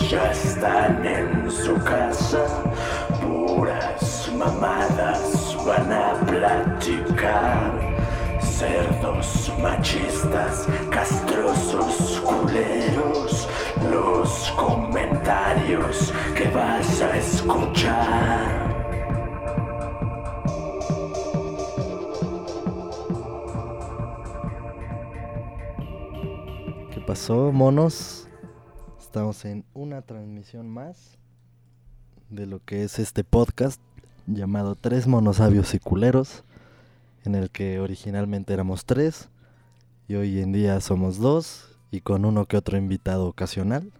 Ya están en su casa, puras mamadas van a platicar. Cerdos machistas, castrosos culeros, los comentarios que vas a escuchar. ¿Qué pasó, monos? Estamos en una transmisión más de lo que es este podcast llamado Tres Monosabios y Culeros, en el que originalmente éramos tres y hoy en día somos dos y con uno que otro invitado ocasional.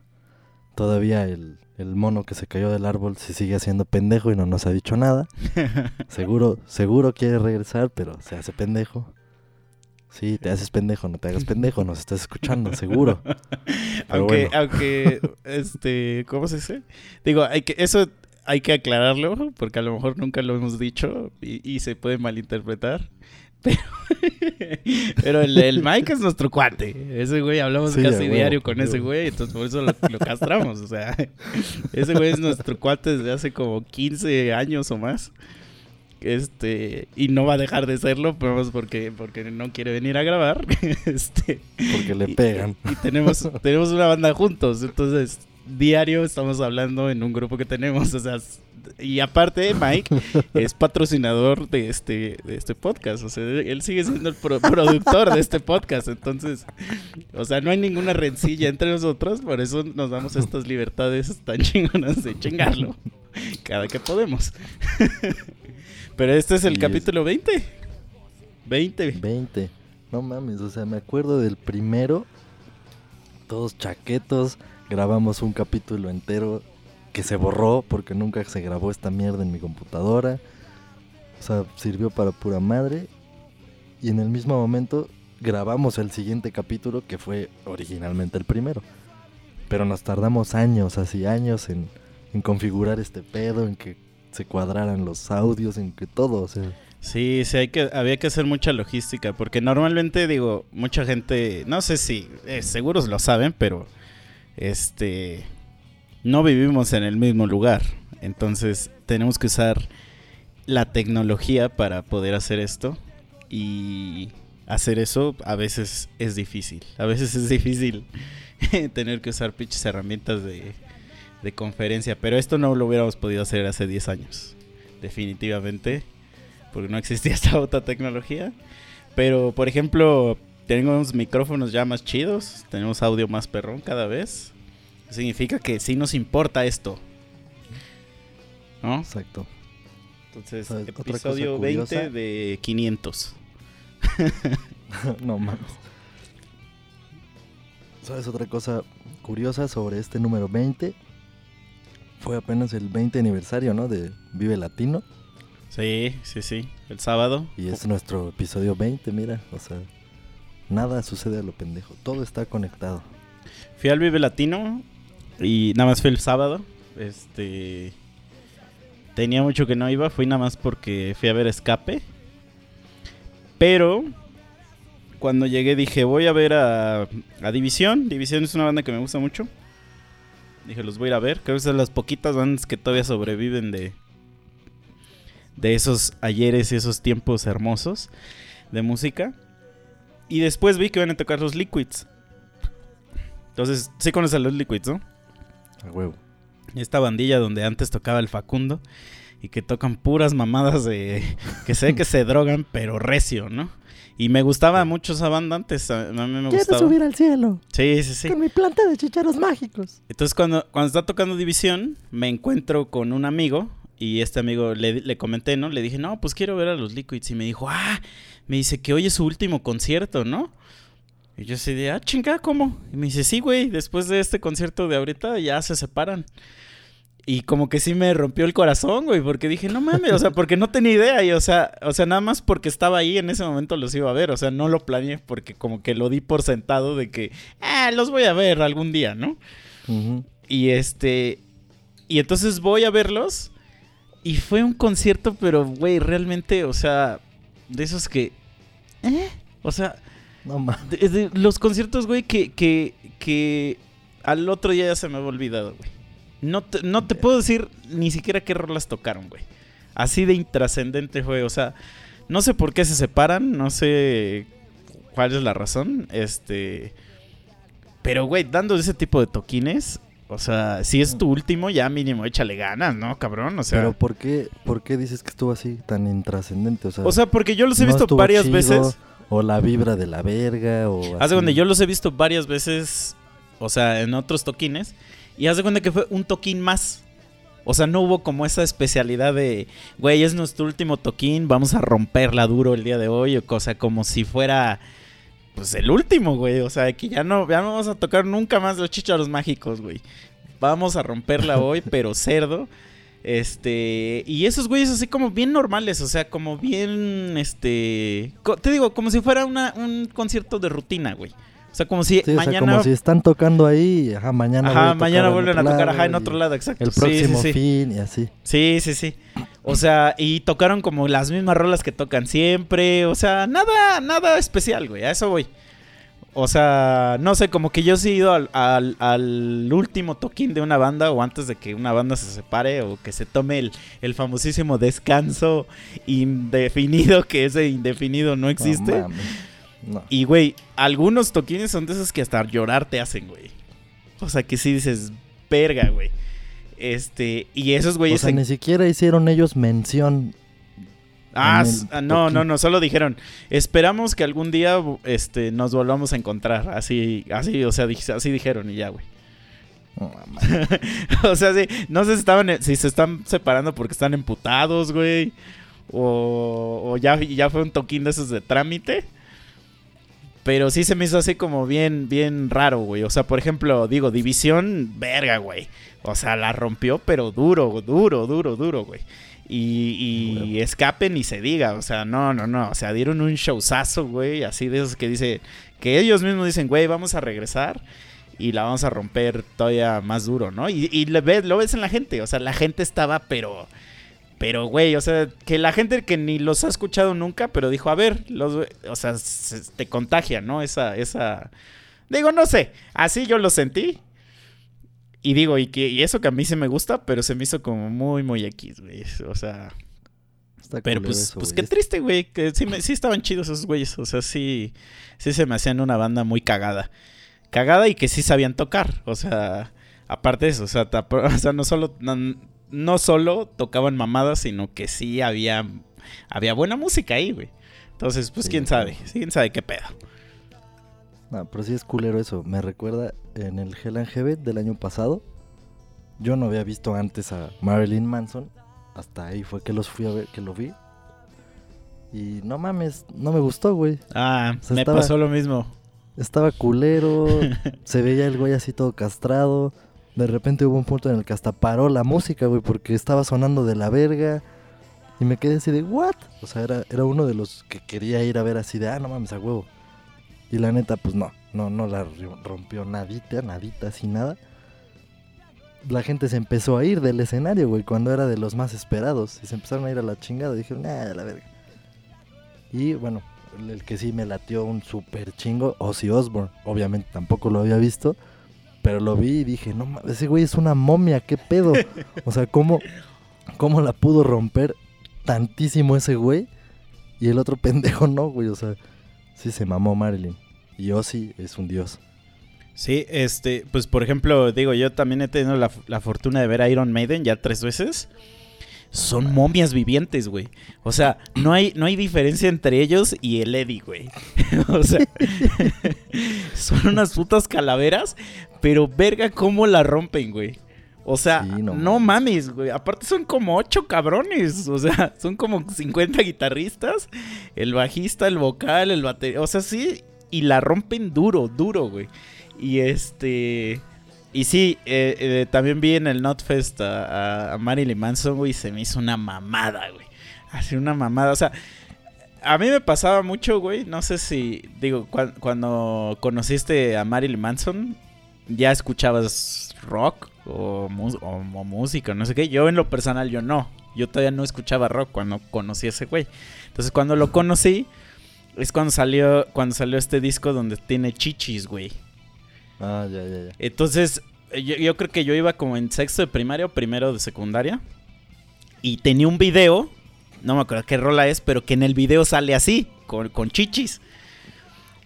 Todavía el, el mono que se cayó del árbol se sigue haciendo pendejo y no nos ha dicho nada. Seguro, seguro quiere regresar, pero se hace pendejo. Sí, te haces pendejo, no te hagas pendejo, nos estás escuchando, seguro. Aunque, bueno. aunque, este, ¿cómo se dice? Digo, hay que, eso hay que aclararlo, porque a lo mejor nunca lo hemos dicho y, y se puede malinterpretar. Pero, pero el, el Mike es nuestro cuate. Ese güey hablamos Sí, casi diario con ese güey, entonces por eso lo, lo castramos. O sea, ese güey es nuestro cuate desde hace como 15 años o más. Este, y no va a dejar de serlo, más porque, porque no quiere venir a grabar. Este, Porque le pegan. Y, tenemos, tenemos una banda juntos, entonces diario estamos hablando en un grupo que tenemos, o sea, y aparte Mike es patrocinador de este, de este podcast, o sea, él sigue siendo el pro- productor de este podcast, entonces, o sea, no hay ninguna rencilla entre nosotros, por eso nos damos estas libertades tan chingonas de chingarlo cada que podemos. Pero este es el Y es- capítulo 20. 20. 20. No mames, o sea, me acuerdo del primero. Todos chaquetos. Grabamos un capítulo entero que se borró porque nunca se grabó esta mierda en mi computadora. O sea, sirvió para pura madre. Y en el mismo momento grabamos el siguiente capítulo que fue originalmente el primero. Pero nos tardamos años, así años en, en configurar este pedo, en que se cuadraran los audios, en que todo, o sea. Sí, sí, había que hacer mucha logística, porque normalmente digo, mucha gente, no sé si, eh, seguros lo saben, pero este, no vivimos en el mismo lugar, entonces tenemos que usar la tecnología para poder hacer esto y hacer eso a veces es difícil, a veces es difícil tener que usar pinches herramientas de, de conferencia, pero esto no lo hubiéramos podido hacer hace 10 años, definitivamente porque no existía esta otra tecnología. Pero, por ejemplo, tenemos micrófonos ya más chidos, tenemos audio más perrón cada vez. Significa que sí nos importa esto. ¿No? Exacto. Entonces, episodio curiosa. 20 de 500. no mames. ¿Sabes otra cosa curiosa sobre este número 20? Fue apenas el 20 aniversario, ¿no? De Vive Latino. Sí, sí, sí. El sábado. Y es nuestro episodio 20, mira. O sea, nada sucede a lo pendejo. Todo está conectado. Fui al Vive Latino y nada más fue el sábado. Este. Tenía mucho que no iba, fui nada más porque fui a ver Escape. Pero cuando llegué dije, voy a ver a, a División. División es una banda que me gusta mucho. Dije, los voy a ir a ver. Creo que son las poquitas bandas que todavía sobreviven de, de esos ayeres y esos tiempos hermosos de música. Y después vi que iban a tocar los Liquids. Entonces, sí conoces a los Liquids, ¿no? A huevo. Esta bandilla donde antes tocaba el Facundo y que tocan puras mamadas de que sé que se drogan, pero recio, ¿no? Y me gustaba mucho esa banda antes, a mí me gustaba. al cielo Sí, sí, sí. mi planta de chicharos mágicos. Entonces cuando, cuando está tocando División, me encuentro con un amigo y este amigo le, le comenté, ¿no? Le dije, no, pues quiero ver a los Liquids. Y me dijo, ah, me dice que hoy es su último concierto, ¿no? Y yo así de, ah, chinga, ¿cómo? Y me dice, sí, güey, después de este concierto de ahorita ya se separan. Y como que sí me rompió el corazón, güey, porque dije, no mames, o sea, porque no tenía idea. Y o sea, o sea, nada más porque estaba ahí en ese momento los iba a ver. O sea, no lo planeé porque como que lo di por sentado de que, ah, los voy a ver algún día, ¿no? Y este. Y entonces voy a verlos. Y fue un concierto, pero, güey, realmente, o sea, de esos que. ¿Eh? O sea, No mames. de- de los conciertos, güey, que, que, que al otro día ya se me había olvidado, güey. No te, no te puedo decir ni siquiera qué rolas tocaron, güey. Así de intrascendente fue, o sea, no sé por qué se separan, no sé cuál es la razón, este... Pero, güey, dando ese tipo de toquines, o sea, si es tu último, ya mínimo échale ganas, ¿no, cabrón? O sea, Pero ¿por qué, ¿por qué dices que estuvo así tan intrascendente? O sea, o sea porque yo los he ¿no visto varias chido? veces. O la vibra de la verga, o Haz de así. cuenta, yo los he visto varias veces, o sea, en otros toquines. Y haz de cuenta que fue un toquín más. O sea, no hubo como esa especialidad de, güey, es nuestro último toquín, vamos a romperla duro el día de hoy. O cosa como si fuera, pues, el último, güey. O sea, que ya no, ya no vamos a tocar nunca más los chícharos mágicos, güey. Vamos a romperla hoy, pero cerdo. Este, y esos güeyes así como bien normales, o sea, como bien, este, te digo, como si fuera una, un concierto de rutina, güey. O sea, como si Sí, o sea, mañana, como si están tocando ahí, ajá, mañana ajá, a mañana vuelven a tocar, ajá, en otro lado, exacto. El próximo sí, sí. fin y así. Sí, sí, sí. O sea, y tocaron como las mismas rolas que tocan siempre. O sea, nada, nada especial, güey. A eso voy. O sea, no sé, como que yo sí he ido al, al- al último toquín de una banda o antes de que una banda se separe o que se tome el, el famosísimo descanso indefinido, que ese indefinido no existe. Mames. No. Y, güey, algunos toquines son de esos que hasta llorar te hacen, güey. O sea, que sí dices, verga, güey. Este, y esos O güeyes... sea, en- ni siquiera hicieron ellos mención. Ah, ah, no, no, no, solo dijeron, esperamos que algún día este, nos volvamos a encontrar. Así, así, o sea, así dijeron y ya, güey. Mames. o sea, sí, no sé si, estaban, si se están separando porque están emputados, güey. O, o ya, ya fue un toquín de esos de trámite. Pero sí se me hizo así como bien, bien raro, güey. O sea, por ejemplo, digo, División, verga, güey. O sea, la rompió, pero duro, duro, duro, duro, güy. Y, y escape ni se diga. O sea, no, no, no. O sea, dieron un showzazo, güey. Así de esos que dice. Que ellos mismos dicen, güey, vamos a regresar. Y la vamos a romper todavía más duro, ¿no? Y, y le ves, lo ves en la gente. O sea, la gente estaba, pero. Pero, güey, o sea, que la gente que ni los ha escuchado nunca, pero dijo, a ver, los, o sea, se- te contagia, ¿no? Esa, esa. Digo, no sé. Así yo lo sentí. Y digo, y que y eso que a mí sí me gusta, pero se me hizo como muy, muy X, güey. O sea, Está pero pues, eso, pues qué triste, güey. Que sí, me- sí estaban chidos esos güeyes. O sea, sí, sí se me hacían una banda muy cagada. Cagada y que sí sabían tocar. O sea, aparte de eso, o sea, o sea no solo, no, no solo tocaban mamadas, sino que sí había, había buena música ahí, güey. Entonces, pues Sí, quién sabe, quién sabe qué pedo. No, pero sí es culero eso. Me recuerda en el Hell and Heaven del año pasado. Yo no había visto antes a Marilyn Manson. Hasta ahí fue que los fui a ver, que lo vi. Y no mames, no me gustó, güey. Ah, O sea, me estaba- pasó lo mismo. Estaba culero. se veía el güey así todo castrado. De repente hubo un punto en el que hasta paró la música, güey, porque estaba sonando de la verga. Y me quedé así de, ¿what? O sea, era, era uno de los que quería ir a ver así de, ah, no mames, a huevo. Y la neta, pues no, no, no la rompió nadita, nadita, así nada. La gente se empezó a ir del escenario, güey, cuando era de los más esperados. Y se empezaron a ir a la chingada. Dijeron, ah, a la verga. Y bueno, el que sí me latió un super chingo, Ozzy Osbourne. Obviamente tampoco lo había visto. Pero lo vi y dije, no mames, ese güey es una momia, qué pedo. O sea, ¿cómo, cómo la pudo romper tantísimo ese güey? Y el otro pendejo no, güey. O sea, sí se mamó Marilyn. Y Ozzy es un dios. Sí, este, pues por ejemplo, digo, yo también he tenido la, la fortuna de ver a Iron Maiden ya tres veces. Son momias vivientes, güey. O sea, no hay, no hay diferencia entre ellos y el Eddie, güey. o sea, son unas putas calaveras, pero verga cómo la rompen, güey. O sea, Sí, no no, mames. mames, güey. Aparte son como ocho cabrones. O sea, son como 50 guitarristas. El bajista, el vocal, el batería. O sea, sí. Y la rompen duro, duro, güey. Y este. Y sí, eh, eh, también vi en el Notfest a, a, Marilyn Manson, güey. Y se me hizo una mamada, güey. Así una mamada. O sea, a mí me pasaba mucho, güey. No sé si. Digo, cuan- cuando conociste a Marilyn Manson, ya escuchabas rock o- o música, no sé qué. Yo en lo personal, yo no. Yo todavía no escuchaba rock cuando conocí a ese güey. Entonces cuando lo conocí, es cuando salió, cuando salió este disco donde tiene chichis, güey. Ah, ya, ya, ya. Entonces, yo, yo creo que yo iba como en sexto de primaria o primero de secundaria. Y tenía un video, no me acuerdo qué rola es, pero que en el video sale así, con, con chichis.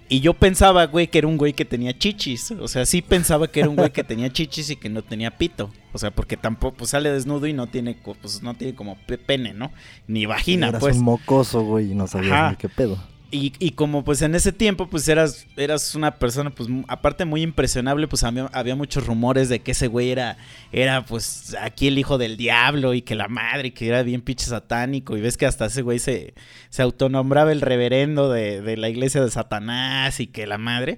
Y yo pensaba, güey, que era un güey que tenía chichis. O sea, sí pensaba que era un güey que tenía chichis y que no tenía pito. O sea, porque tampoco pues, sale desnudo y no tiene, pues, no tiene como pe- pene, ¿no? Ni vagina, Eras pues. un mocoso, güey, y no sabías Ajá. ni qué pedo. Y, y como pues en ese tiempo pues eras, eras una persona pues aparte muy impresionable pues había, había muchos rumores de que ese güey era, era pues aquí el hijo del diablo y que la madre que era bien pinche satánico y ves que hasta ese güey se, se autonombraba el reverendo de, de la iglesia de Satanás y que la madre.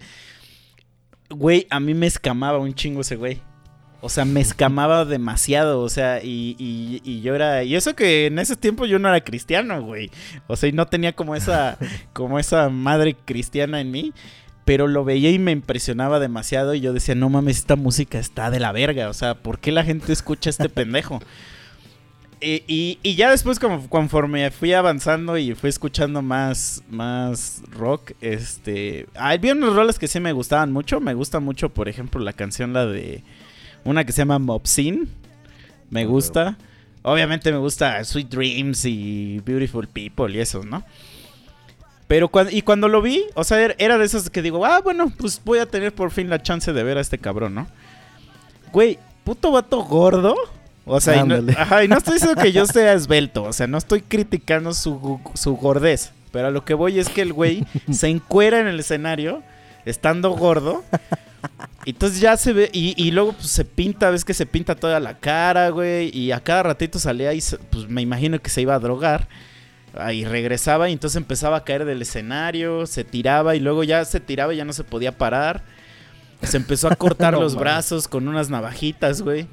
Güey, a mí me escamaba un chingo ese güey. O sea, me escamaba demasiado, o sea, y, y, y yo era... Y eso que en ese tiempo yo no era cristiano, güey. O sea, y no tenía como esa, como esa madre cristiana en mí. Pero lo veía y me impresionaba demasiado y yo decía, no mames, esta música está de la verga. O sea, ¿por qué la gente escucha a este pendejo? Y, y- y ya después, como, conforme fui avanzando y fui escuchando más, más rock, este... Había unas rolas que sí me gustaban mucho. Me gusta mucho, por ejemplo, la canción, la de... Una que se llama Mobsin. Me Ah, gusta. Obviamente me gusta Sweet Dreams y Beautiful People y eso, ¿no? Pero cuando, y cuando lo vi, o sea, era- era de esos que digo, ah, bueno, pues voy a tener por fin la chance de ver a este cabrón, ¿no? Güey, puto vato gordo. O sea, y no, ajá, y no estoy diciendo que yo sea esbelto, o sea, no estoy criticando su, su gordez. Pero a lo que voy es que el güey se encuera en el escenario, estando gordo. Y entonces ya se ve, y, y luego pues, se pinta, ves que se pinta toda la cara, güey. Y a cada ratito salía y pues me imagino que se iba a drogar. Ah, Y regresaba y entonces empezaba a caer del escenario, se tiraba y luego ya se tiraba y ya no se podía parar. Se empezó a cortar No los brazos con unas navajitas, güey.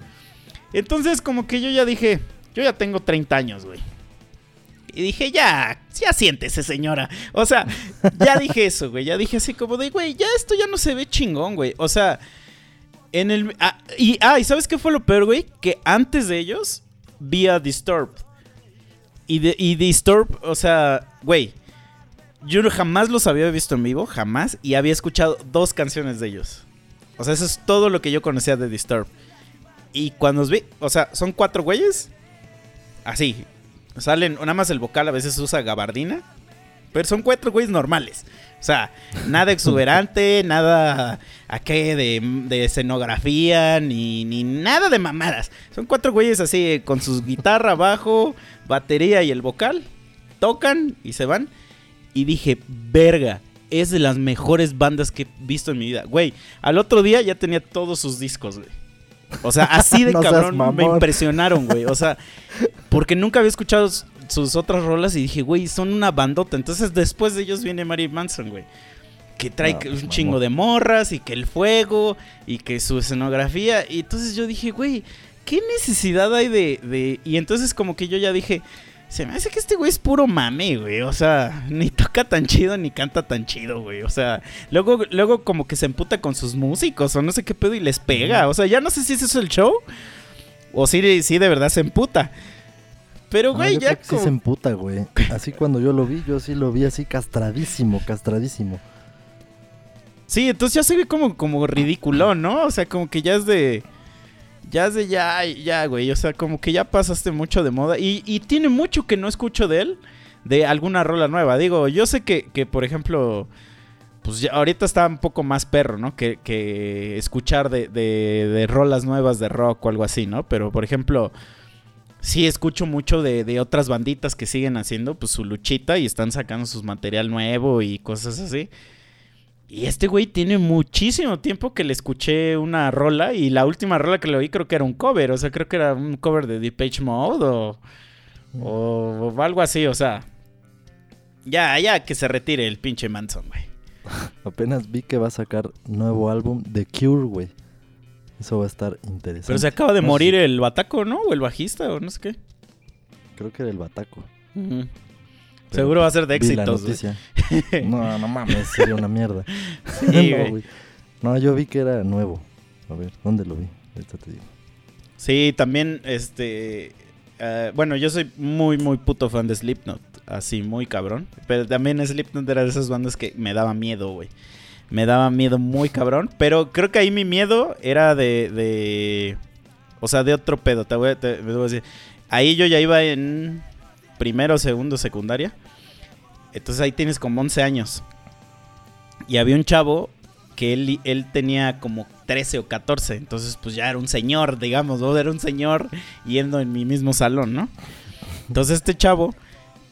Entonces como que yo ya dije, yo ya tengo 30 años, güey. Y dije, ya, ya siéntese, señora. O sea, ya dije eso, güey. Ya dije así como de, güey, ya esto ya no se ve chingón, güey. O sea, en el... ah, y, ah, ¿y sabes qué fue lo peor, güey? Que antes de ellos vi a Disturbed. Y, de, y Disturbed, o sea, güey, yo jamás los había visto en vivo, jamás. Y había escuchado dos canciones de ellos. O sea, eso es todo lo que yo conocía de Disturbed. Y cuando os vi, o sea, son cuatro güeyes. Así. Salen, nada más el vocal a veces usa gabardina. Pero son cuatro güeyes normales. O sea, nada exuberante, nada aquí de, de escenografía, ni, ni nada de mamadas. Son cuatro güeyes así, con su guitarra, bajo, batería y el vocal. Tocan y se van. Y dije, verga, es de las mejores bandas que he visto en mi vida. Güey, al otro día ya tenía todos sus discos, güey. O sea, así de No cabrón me impresionaron, güey. O sea, porque nunca había escuchado sus otras rolas y dije, güey, son una bandota. Entonces después de ellos viene Mary Manson, güey. Que trae No, pues, un mamón. chingo de morras y que el fuego y que su escenografía. Y entonces yo dije, güey, ¿qué necesidad hay de, de...? Y entonces como que yo ya dije, se me hace que este güey es puro mame, güey. O sea, ni toca tan chido ni canta tan chido, güey. O sea, luego, luego como que se emputa con sus músicos o no sé qué pedo y les pega. O sea, ya no sé si ese es el show o si, si de verdad se emputa. Pero, No, güey, yo ya creo que sí se emputa, güey. Así cuando yo lo vi, yo sí lo vi así castradísimo, castradísimo. Sí, entonces ya se ve como, como ridículo, ¿no? O sea, como que ya es de. Ya de ya, ya, güey. O sea, como que ya pasaste mucho de moda. Y, y tiene mucho que no escucho de él. De alguna rola nueva. Digo, yo sé que, que por ejemplo. Pues ya ahorita está un poco más perro, ¿no? Que, que escuchar de, de, de rolas nuevas de rock o algo así, ¿no? Pero por ejemplo. Sí escucho mucho de, de otras banditas que siguen haciendo pues su luchita y están sacando sus material nuevo y cosas así. Y este güey tiene muchísimo tiempo que le escuché una rola y la última rola que le oí creo que era un cover, o sea, creo que era un cover de Depeche Mode o, o, o algo así, o sea, ya, ya que se retire el pinche Manson, güey. Apenas vi que va a sacar nuevo álbum de Cure, güey. Eso va a estar interesante. Pero se acaba de No morir sé, el bataco, ¿no? O el bajista o no sé qué. Creo que era el Bataco. Pero Seguro va a ser de éxitos. No, no mames, sería una mierda. Sí, no, güey. güey. No, yo vi que era nuevo. A ver, ¿dónde lo vi? Ahorita te digo. Sí, también, este... eh, bueno, yo soy muy, muy puto fan de Slipknot. Así, muy cabrón. Pero también Slipknot era de esas bandas que me daba miedo, güey. me daba miedo muy cabrón. Pero creo que ahí mi miedo era de. de o sea, de otro pedo. Te voy, a, te, voy a decir. Ahí yo ya iba en primero, segundo, secundaria. Entonces ahí tienes como 11 años. Y había un chavo que él, él tenía como 13 o 14. Entonces, pues ya era un señor, digamos, ¿no? Era un señor yendo en mi mismo salón, ¿no? Entonces este chavo,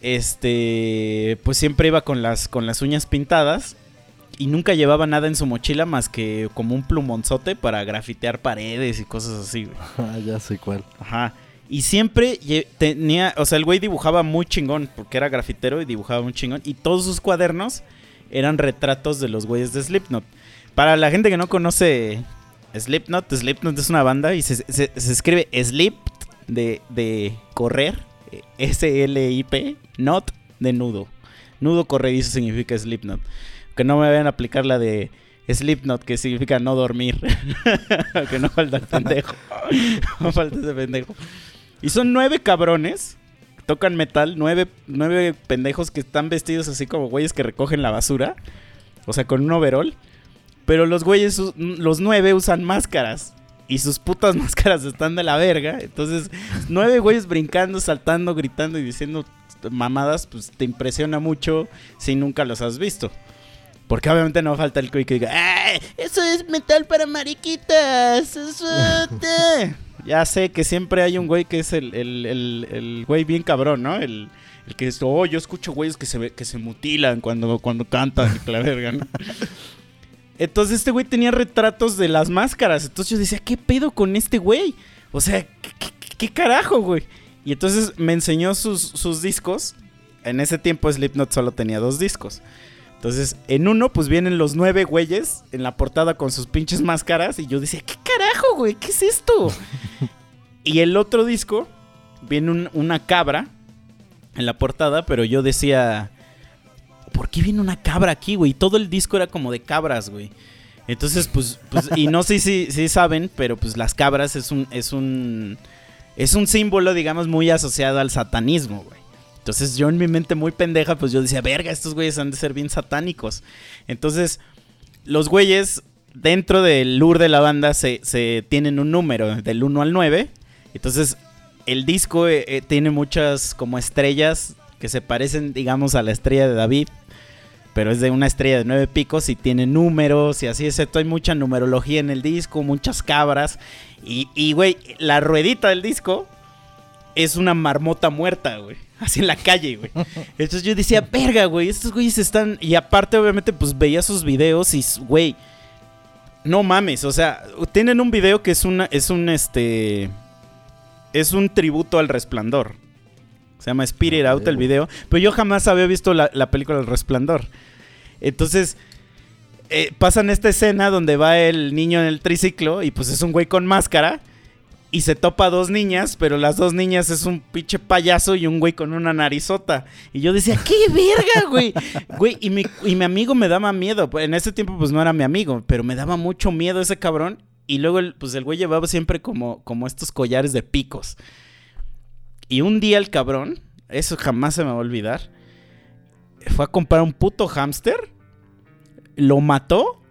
este, pues siempre iba con las, con las uñas pintadas y nunca llevaba nada en su mochila más que como un plumonzote para grafitear paredes y cosas así, güey. Ah, ya sé cuál. Ajá. Y siempre tenía, o sea, el güey dibujaba muy chingón, porque era grafitero y dibujaba muy chingón. Y todos sus cuadernos eran retratos de los güeyes de Slipknot. Para la gente que no conoce Slipknot, Slipknot es una banda y se, escribe Slip de, de correr, S-L-I-P, not de nudo. Nudo corredizo significa Slipknot. Que no me vayan a aplicar la de Slipknot, que significa no dormir. que no falta el pendejo. no falta ese pendejo. Y son nueve cabrones. tocan metal. Nueve, nueve pendejos que están vestidos así como güeyes que recogen la basura. O sea, con un overall. Pero los güeyes, los nueve usan máscaras. Y sus putas máscaras están de la verga. Entonces, nueve güeyes brincando, saltando, gritando y diciendo mamadas, pues te impresiona mucho si nunca los has visto. Porque obviamente no falta el güey que diga, ¡Ah, eso es metal para mariquitas! Eso ya sé que siempre hay un güey que es el, el, güey bien cabrón, ¿no? El, que es, oh, yo escucho güeyes que se, que se mutilan cuando, cuando cantan la verga, ¿no? Entonces este güey tenía retratos de las máscaras. Entonces yo decía, ¿qué pedo con este güey? O sea, ¿qué, carajo, güey? Y entonces me enseñó sus, sus discos. En ese tiempo Slipknot solo tenía dos discos. Entonces, en uno, pues vienen los nueve güeyes en la portada con sus pinches máscaras. Y yo decía, ¿qué carajo, güey? ¿Qué es esto? y el otro disco, viene una cabra en la portada, pero yo decía, ¿por qué viene una cabra aquí, güey? Todo el disco era como de cabras, güey. Entonces, pues, pues y no sé si, si saben, pero pues las cabras es un, es un, es un símbolo, digamos, muy asociado al satanismo, güey. Entonces yo en mi mente muy pendeja, pues yo decía, verga, estos güeyes han de ser bien satánicos. Entonces, los güeyes dentro del lure de la banda se, tienen un número, del 1 al 9. Entonces, el disco eh, eh, tiene muchas como estrellas que se parecen, digamos, a la estrella de David. Pero es de una estrella de nueve picos y tiene números y así, excepto hay mucha numerología en el disco, muchas cabras. Y, güey, la ruedita del disco es una marmota muerta, güey. Así en la calle, güey. Entonces yo decía, verga, güey, estos güeyes están... Y aparte, obviamente, pues veía sus videos y, güey, no mames, o sea, tienen un video que es una, es un, este... Es un tributo al resplandor. Se llama Spirit Out el video. Pero yo jamás había visto la, película El Resplandor. Entonces, eh, pasan esta escena donde va el niño en el triciclo y pues es un güey con máscara y se topa a dos niñas, pero las dos niñas es un pinche payaso y un güey con una narizota. Y yo decía, ¡qué verga, güey! güey, y mi, y mi amigo me daba miedo. En ese tiempo, pues no era mi amigo, pero me daba mucho miedo ese cabrón. Y luego, el, pues el güey llevaba siempre como, como estos collares de picos. Y un día el cabrón, eso jamás se me va a olvidar, fue a comprar un puto hámster, lo mató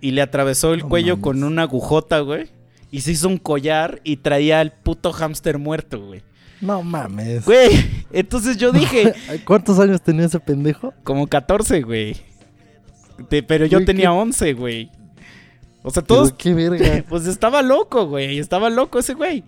y le atravesó el cuello con una agujota, güey. Y se hizo un collar y traía al puto hámster muerto, güey. No mames. Güey, entonces yo dije... ¿Cuántos años tenía ese pendejo? Como 14, güey. pero yo tenía 11, güey. O sea, todos... ¿Qué verga? Pues estaba loco, güey. Estaba loco ese güey.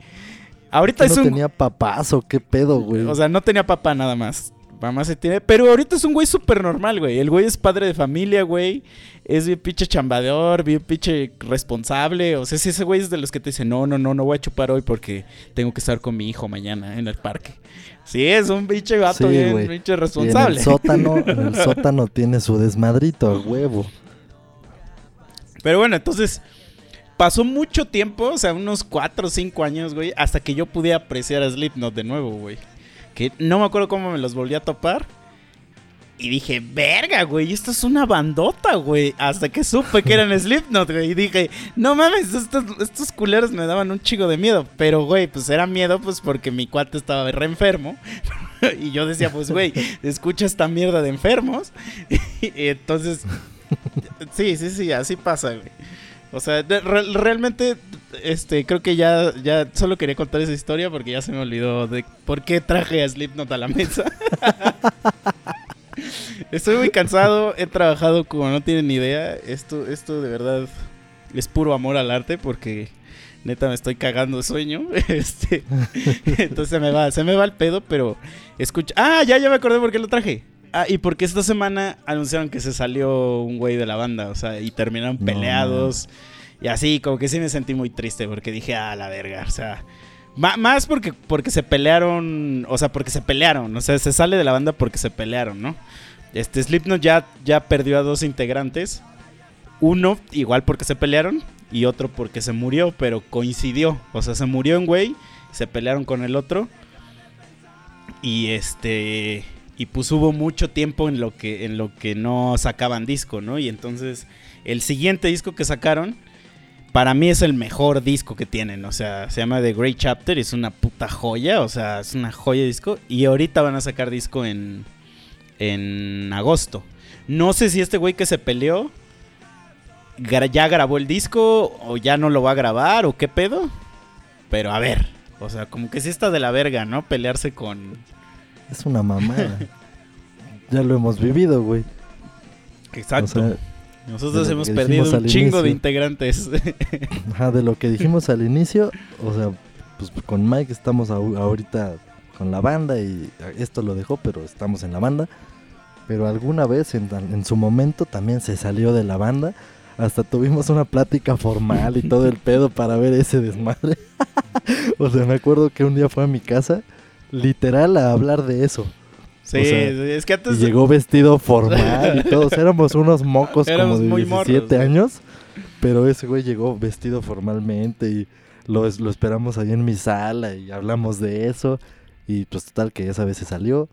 Ahorita es no tenía papás o qué pedo, güey. O sea, no tenía papá nada más. Mamá se tiene. Pero ahorita es un güey súper normal, güey. El güey es padre de familia, güey. Es bien pinche chambadeor, bien pinche responsable. O sea, si ese güey es de los que te dice, no, no, no, no voy a chupar hoy porque tengo que estar con mi hijo mañana en el parque. Sí, es un pinche gato bien pinche responsable. en el sótano, en el sótano tiene su desmadrito huevo. Pero bueno, entonces pasó mucho tiempo, o sea, unos 4 o 5 años, güey, hasta que yo pude apreciar a Slipknot de nuevo, güey. Que no me acuerdo cómo me los volví a topar. Y dije, verga, güey, esto es una bandota, güey. Hasta que supe que eran Slipknot, güey. Y dije, no mames, estos, estos culeros me daban un chico de miedo. Pero, güey, pues era miedo, pues porque mi cuate estaba re enfermo. y yo decía, pues, güey, escucha esta mierda de enfermos. y entonces Sí, sí, sí, así pasa, güey. O sea, realmente, este, creo que ya, ya solo quería contar esa historia porque ya se me olvidó de por qué traje a Slipknot a la mesa. Estoy muy cansado, he trabajado como no tienen ni idea. Esto, esto de verdad es puro amor al arte porque neta me estoy cagando de sueño. Este, entonces se me va, se me va el pedo, pero escucha. Ah, ya, ya me acordé por qué lo traje. Ah, y porque esta semana anunciaron que se salió un güey de la banda, o sea, y terminaron No, peleados. Y así, como que sí me sentí muy triste porque dije, ah, la verga, o sea. Más porque, porque se pelearon, o sea, porque se pelearon, o sea, se sale de la banda porque se pelearon, ¿no? Este Slipknot ya, ya perdió a dos integrantes. Uno igual porque se pelearon y otro porque se murió, pero coincidió. O sea, se murió un güey, se pelearon con el otro. Y este y pues hubo mucho tiempo en lo que en lo que no sacaban disco, ¿no? Y entonces el siguiente disco que sacaron para mí es el mejor disco que tienen, o sea, se llama The Great Chapter, es una puta joya, o sea, es una joya de disco y ahorita van a sacar disco en en agosto. No sé si este güey que se peleó ya grabó el disco o ya no lo va a grabar o qué pedo. Pero a ver, o sea, como que sí está de la verga, ¿no? Pelearse con... Es una mamada. ya lo hemos vivido, güey. Exacto. O sea, Nosotros de hemos perdido un chingo de inicio. integrantes. Ajá, de lo que dijimos al inicio, o sea, pues con Mike estamos ahorita con la banda y esto lo dejó, pero estamos en la banda. Pero alguna vez en, en su momento también se salió de la banda. Hasta tuvimos una plática formal y todo el pedo para ver ese desmadre. o sea, me acuerdo que un día fue a mi casa, literal, a hablar de eso. sí, O sea, es que Y antes... llegó vestido formal y todos éramos unos mocos Éramos como de muy 17 morros, güey. años. Pero ese güey llegó vestido formalmente y lo, es- lo esperamos ahí en mi sala y hablamos de eso. Y pues total que esa vez se salió.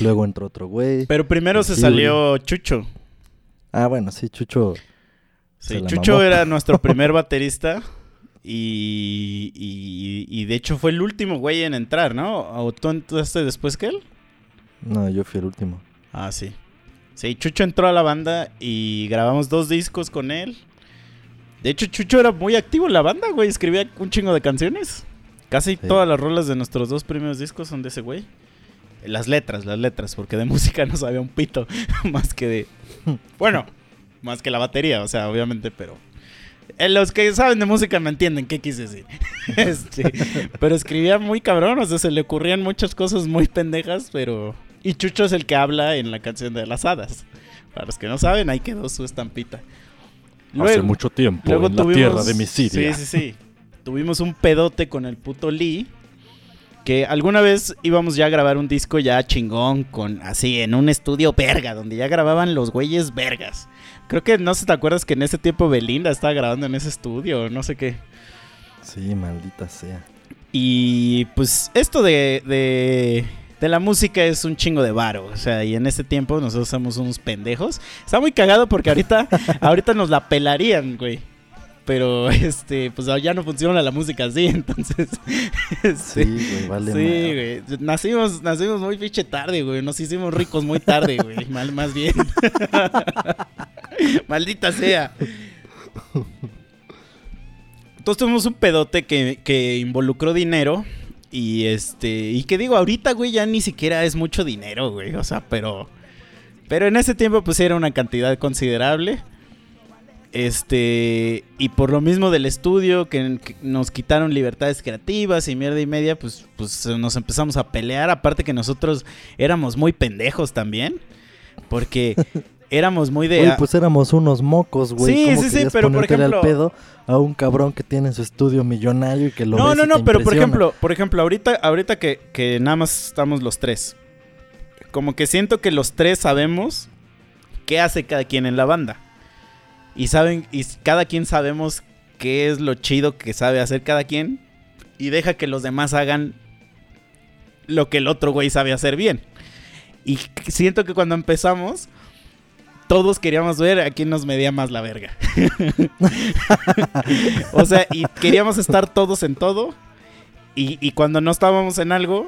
Luego entró otro güey. Pero primero se salió Chucho. Ah, bueno, sí, Chucho. Sí, Chucho mamó. era nuestro primer baterista. Y, y, y de hecho fue el último güey en entrar, ¿no? ¿O tú entraste después que él? No, yo fui el último. Ah, sí. Sí, Chucho entró a la banda y grabamos dos discos con él. De hecho, Chucho era muy activo en la banda, güey. Escribía un chingo de canciones. Casi Sí. todas las rolas de nuestros dos primeros discos son de ese güey. Las letras, las letras, porque de música no sabía un pito. más que de. Bueno, más que la batería, o sea, obviamente, pero. Eh, Los que saben de música me entienden qué quise decir. Este, pero escribía muy cabrón, o sea, se le ocurrían muchas cosas muy pendejas, pero. Y Chucho es el que habla en la canción de las hadas. Para los que no saben, ahí quedó su estampita. Hace mucho tiempo Luego en la tuvimos- tierra de Misiria. Sí, sí, sí. tuvimos un pedote con el puto Lee. Que alguna vez íbamos ya a grabar un disco ya chingón con así en un estudio verga, donde ya grababan los güeyes vergas. Creo que no sé te acuerdas que en ese tiempo Belinda estaba grabando en ese estudio, no sé qué. Sí, maldita sea. Y pues esto de, de, de la música es un chingo de varo. O sea, y en ese tiempo nosotros somos unos pendejos. Está muy cagado porque ahorita, ahorita nos la pelarían, güey. Pero este, pues ya no funciona la música así, entonces. este, Sí, güey, vale sí, güey. Nacimos, nacimos muy pinche tarde, güey. Nos hicimos ricos muy tarde, güey. Mal, más bien. Maldita sea. Entonces tuvimos un pedote que, que involucró dinero. Y este. Y que digo, ahorita, güey, ya ni siquiera es mucho dinero, güey. O sea, pero. Pero en ese tiempo, pues era una cantidad considerable. Este. Y por lo mismo del estudio, que, nos quitaron libertades creativas y mierda y media, pues, pues nos empezamos a pelear. Aparte que nosotros éramos muy pendejos también. Porque éramos muy de. Oye, pues éramos unos mocos, güey. Sí, ¿Cómo sí, sí, pero por ejemplo- al pedo a un cabrón que tiene su estudio millonario y que lo no, ves no, no, pero por ejemplo, por ejemplo, ahorita, ahorita que, que nada más estamos los tres. Como que siento que los tres sabemos qué hace cada quien en la banda. Y saben, y cada quien sabemos qué es lo chido que sabe hacer cada quien. Y deja que los demás hagan lo que el otro güey sabe hacer bien. Y siento que cuando empezamos, todos queríamos ver a quién nos medía más la verga. o sea, y queríamos estar todos en todo. Y, y cuando no estábamos en algo,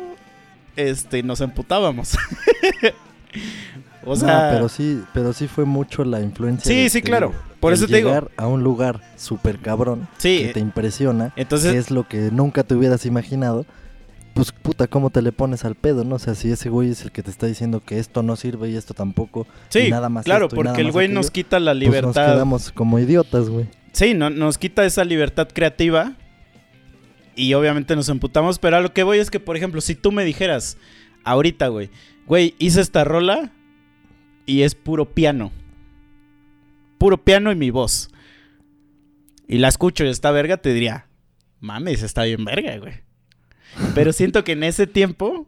este, nos emputábamos. O No, sea, pero sí, pero sí fue mucho la influencia. Sí, de- sí, claro. digo, Por eso te digo. llegar a un lugar súper cabrón Sí. que te impresiona, entonces que es lo que nunca te hubieras imaginado. Pues puta, ¿cómo te le pones al pedo, no? O sea, si ese güey es el que te está diciendo que esto no sirve y esto tampoco, sí, y nada más claro, esto y nada porque el más güey aquello, nos quita la pues libertad. nos quedamos como idiotas, güey. Sí, no, nos quita esa libertad creativa. Y obviamente nos emputamos. Pero a lo que voy es que, por ejemplo, si tú me dijeras ahorita, güey, güey, hice esta rola y es puro piano. Puro piano y mi voz. Y la escucho y está verga, te diría, mames, está bien verga, güey. Pero siento que en ese tiempo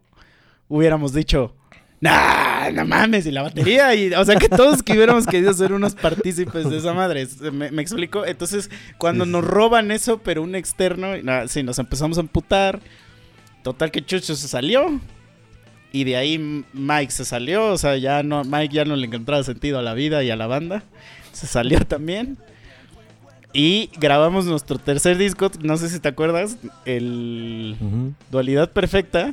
hubiéramos dicho, nah, no mames, y la batería, y, o sea, que todos que hubiéramos querido ser unos partícipes de esa madre. ¿Me, me explico? Entonces, cuando Sí, nos roban eso, pero un externo, nah, sí, nos empezamos a emputar. Total que Chucho se salió. Y de ahí Mike se salió. O sea, ya no, Mike ya no le encontraba sentido a la vida y a la banda. Se salió también. Y grabamos nuestro tercer disco. No sé si te acuerdas. El. Dualidad Perfecta.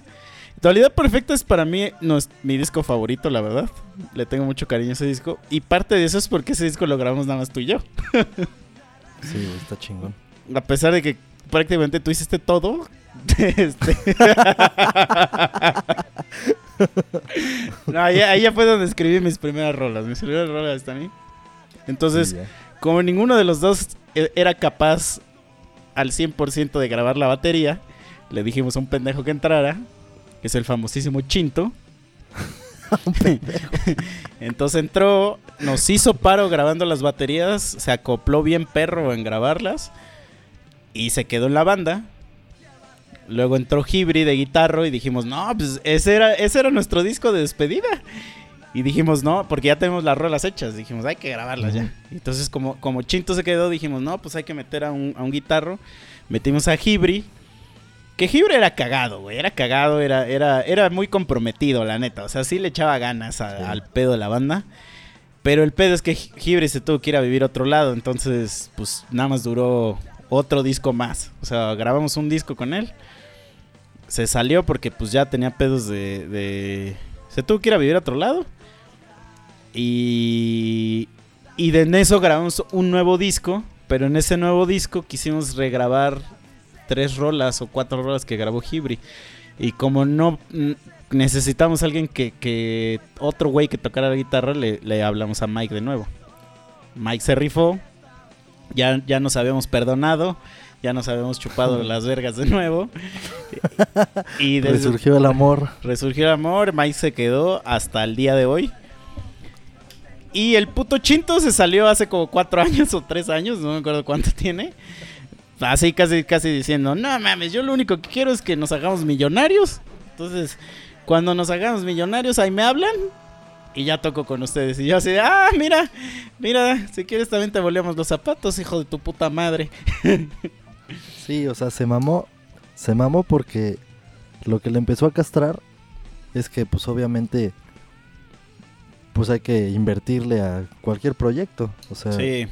Dualidad Perfecta es para mí no es mi disco favorito, la verdad. Le tengo mucho cariño a ese disco. Y parte de eso es porque ese disco lo grabamos nada más tú y yo. Sí, está chingón. A pesar de que prácticamente tú hiciste todo. este... no, ahí, ahí ya fue donde escribí mis primeras rolas. Mis primeras rolas están ahí. Entonces, Sí, como ninguno de los dos era capaz al 100% de grabar la batería, le dijimos a un pendejo que entrara, que es el famosísimo Chinto. Entonces entró, nos hizo paro grabando las baterías, se acopló bien perro en grabarlas y se quedó en la banda. Luego entró Hibri de guitarra y dijimos, no, pues ese era, ese era nuestro disco de despedida. Y dijimos, no, porque ya tenemos las rolas hechas. Dijimos, hay que grabarlas ya. Entonces, como, como Chinto se quedó, dijimos, no, pues hay que meter a un, a un guitarro. Metimos a Hibri. Que Hibri era cagado, güey. Era cagado, era, era, era muy comprometido, la neta. O sea, sí le echaba ganas a- Sí. al pedo de la banda. Pero el pedo es que Hibri se tuvo que ir a vivir a otro lado. Entonces, pues nada más duró otro disco más. O sea, grabamos un disco con él. Se salió porque pues ya tenía pedos de... de- Se tuvo que ir a vivir a otro lado. Y... Y de en eso grabamos un nuevo disco. Pero en ese nuevo disco quisimos regrabar tres rolas o cuatro rolas que grabó Hibri. Y como no necesitamos a alguien que, que otro güey que tocara la guitarra, le, le hablamos a Mike de nuevo. Mike se rifó. Ya, ya nos habíamos perdonado. Ya nos habíamos chupado las vergas de nuevo. Y desde, Resurgió el amor. Resurgió el amor, Mike se quedó hasta el día de hoy. Y el puto Chinto se salió hace como cuatro años o tres años, no me acuerdo cuánto tiene. Así casi, casi diciendo, no mames, yo lo único que quiero es que nos hagamos millonarios. Entonces, cuando nos hagamos millonarios, ahí me hablan. Y ya toco con ustedes. Y yo así, ah, mira, mira, si quieres también te volvemos los zapatos, hijo de tu puta madre. Sí, o sea, se mamó. Se mamó porque lo que le empezó a castrar es que, pues obviamente, pues hay que invertirle a cualquier proyecto. O sea, Sí.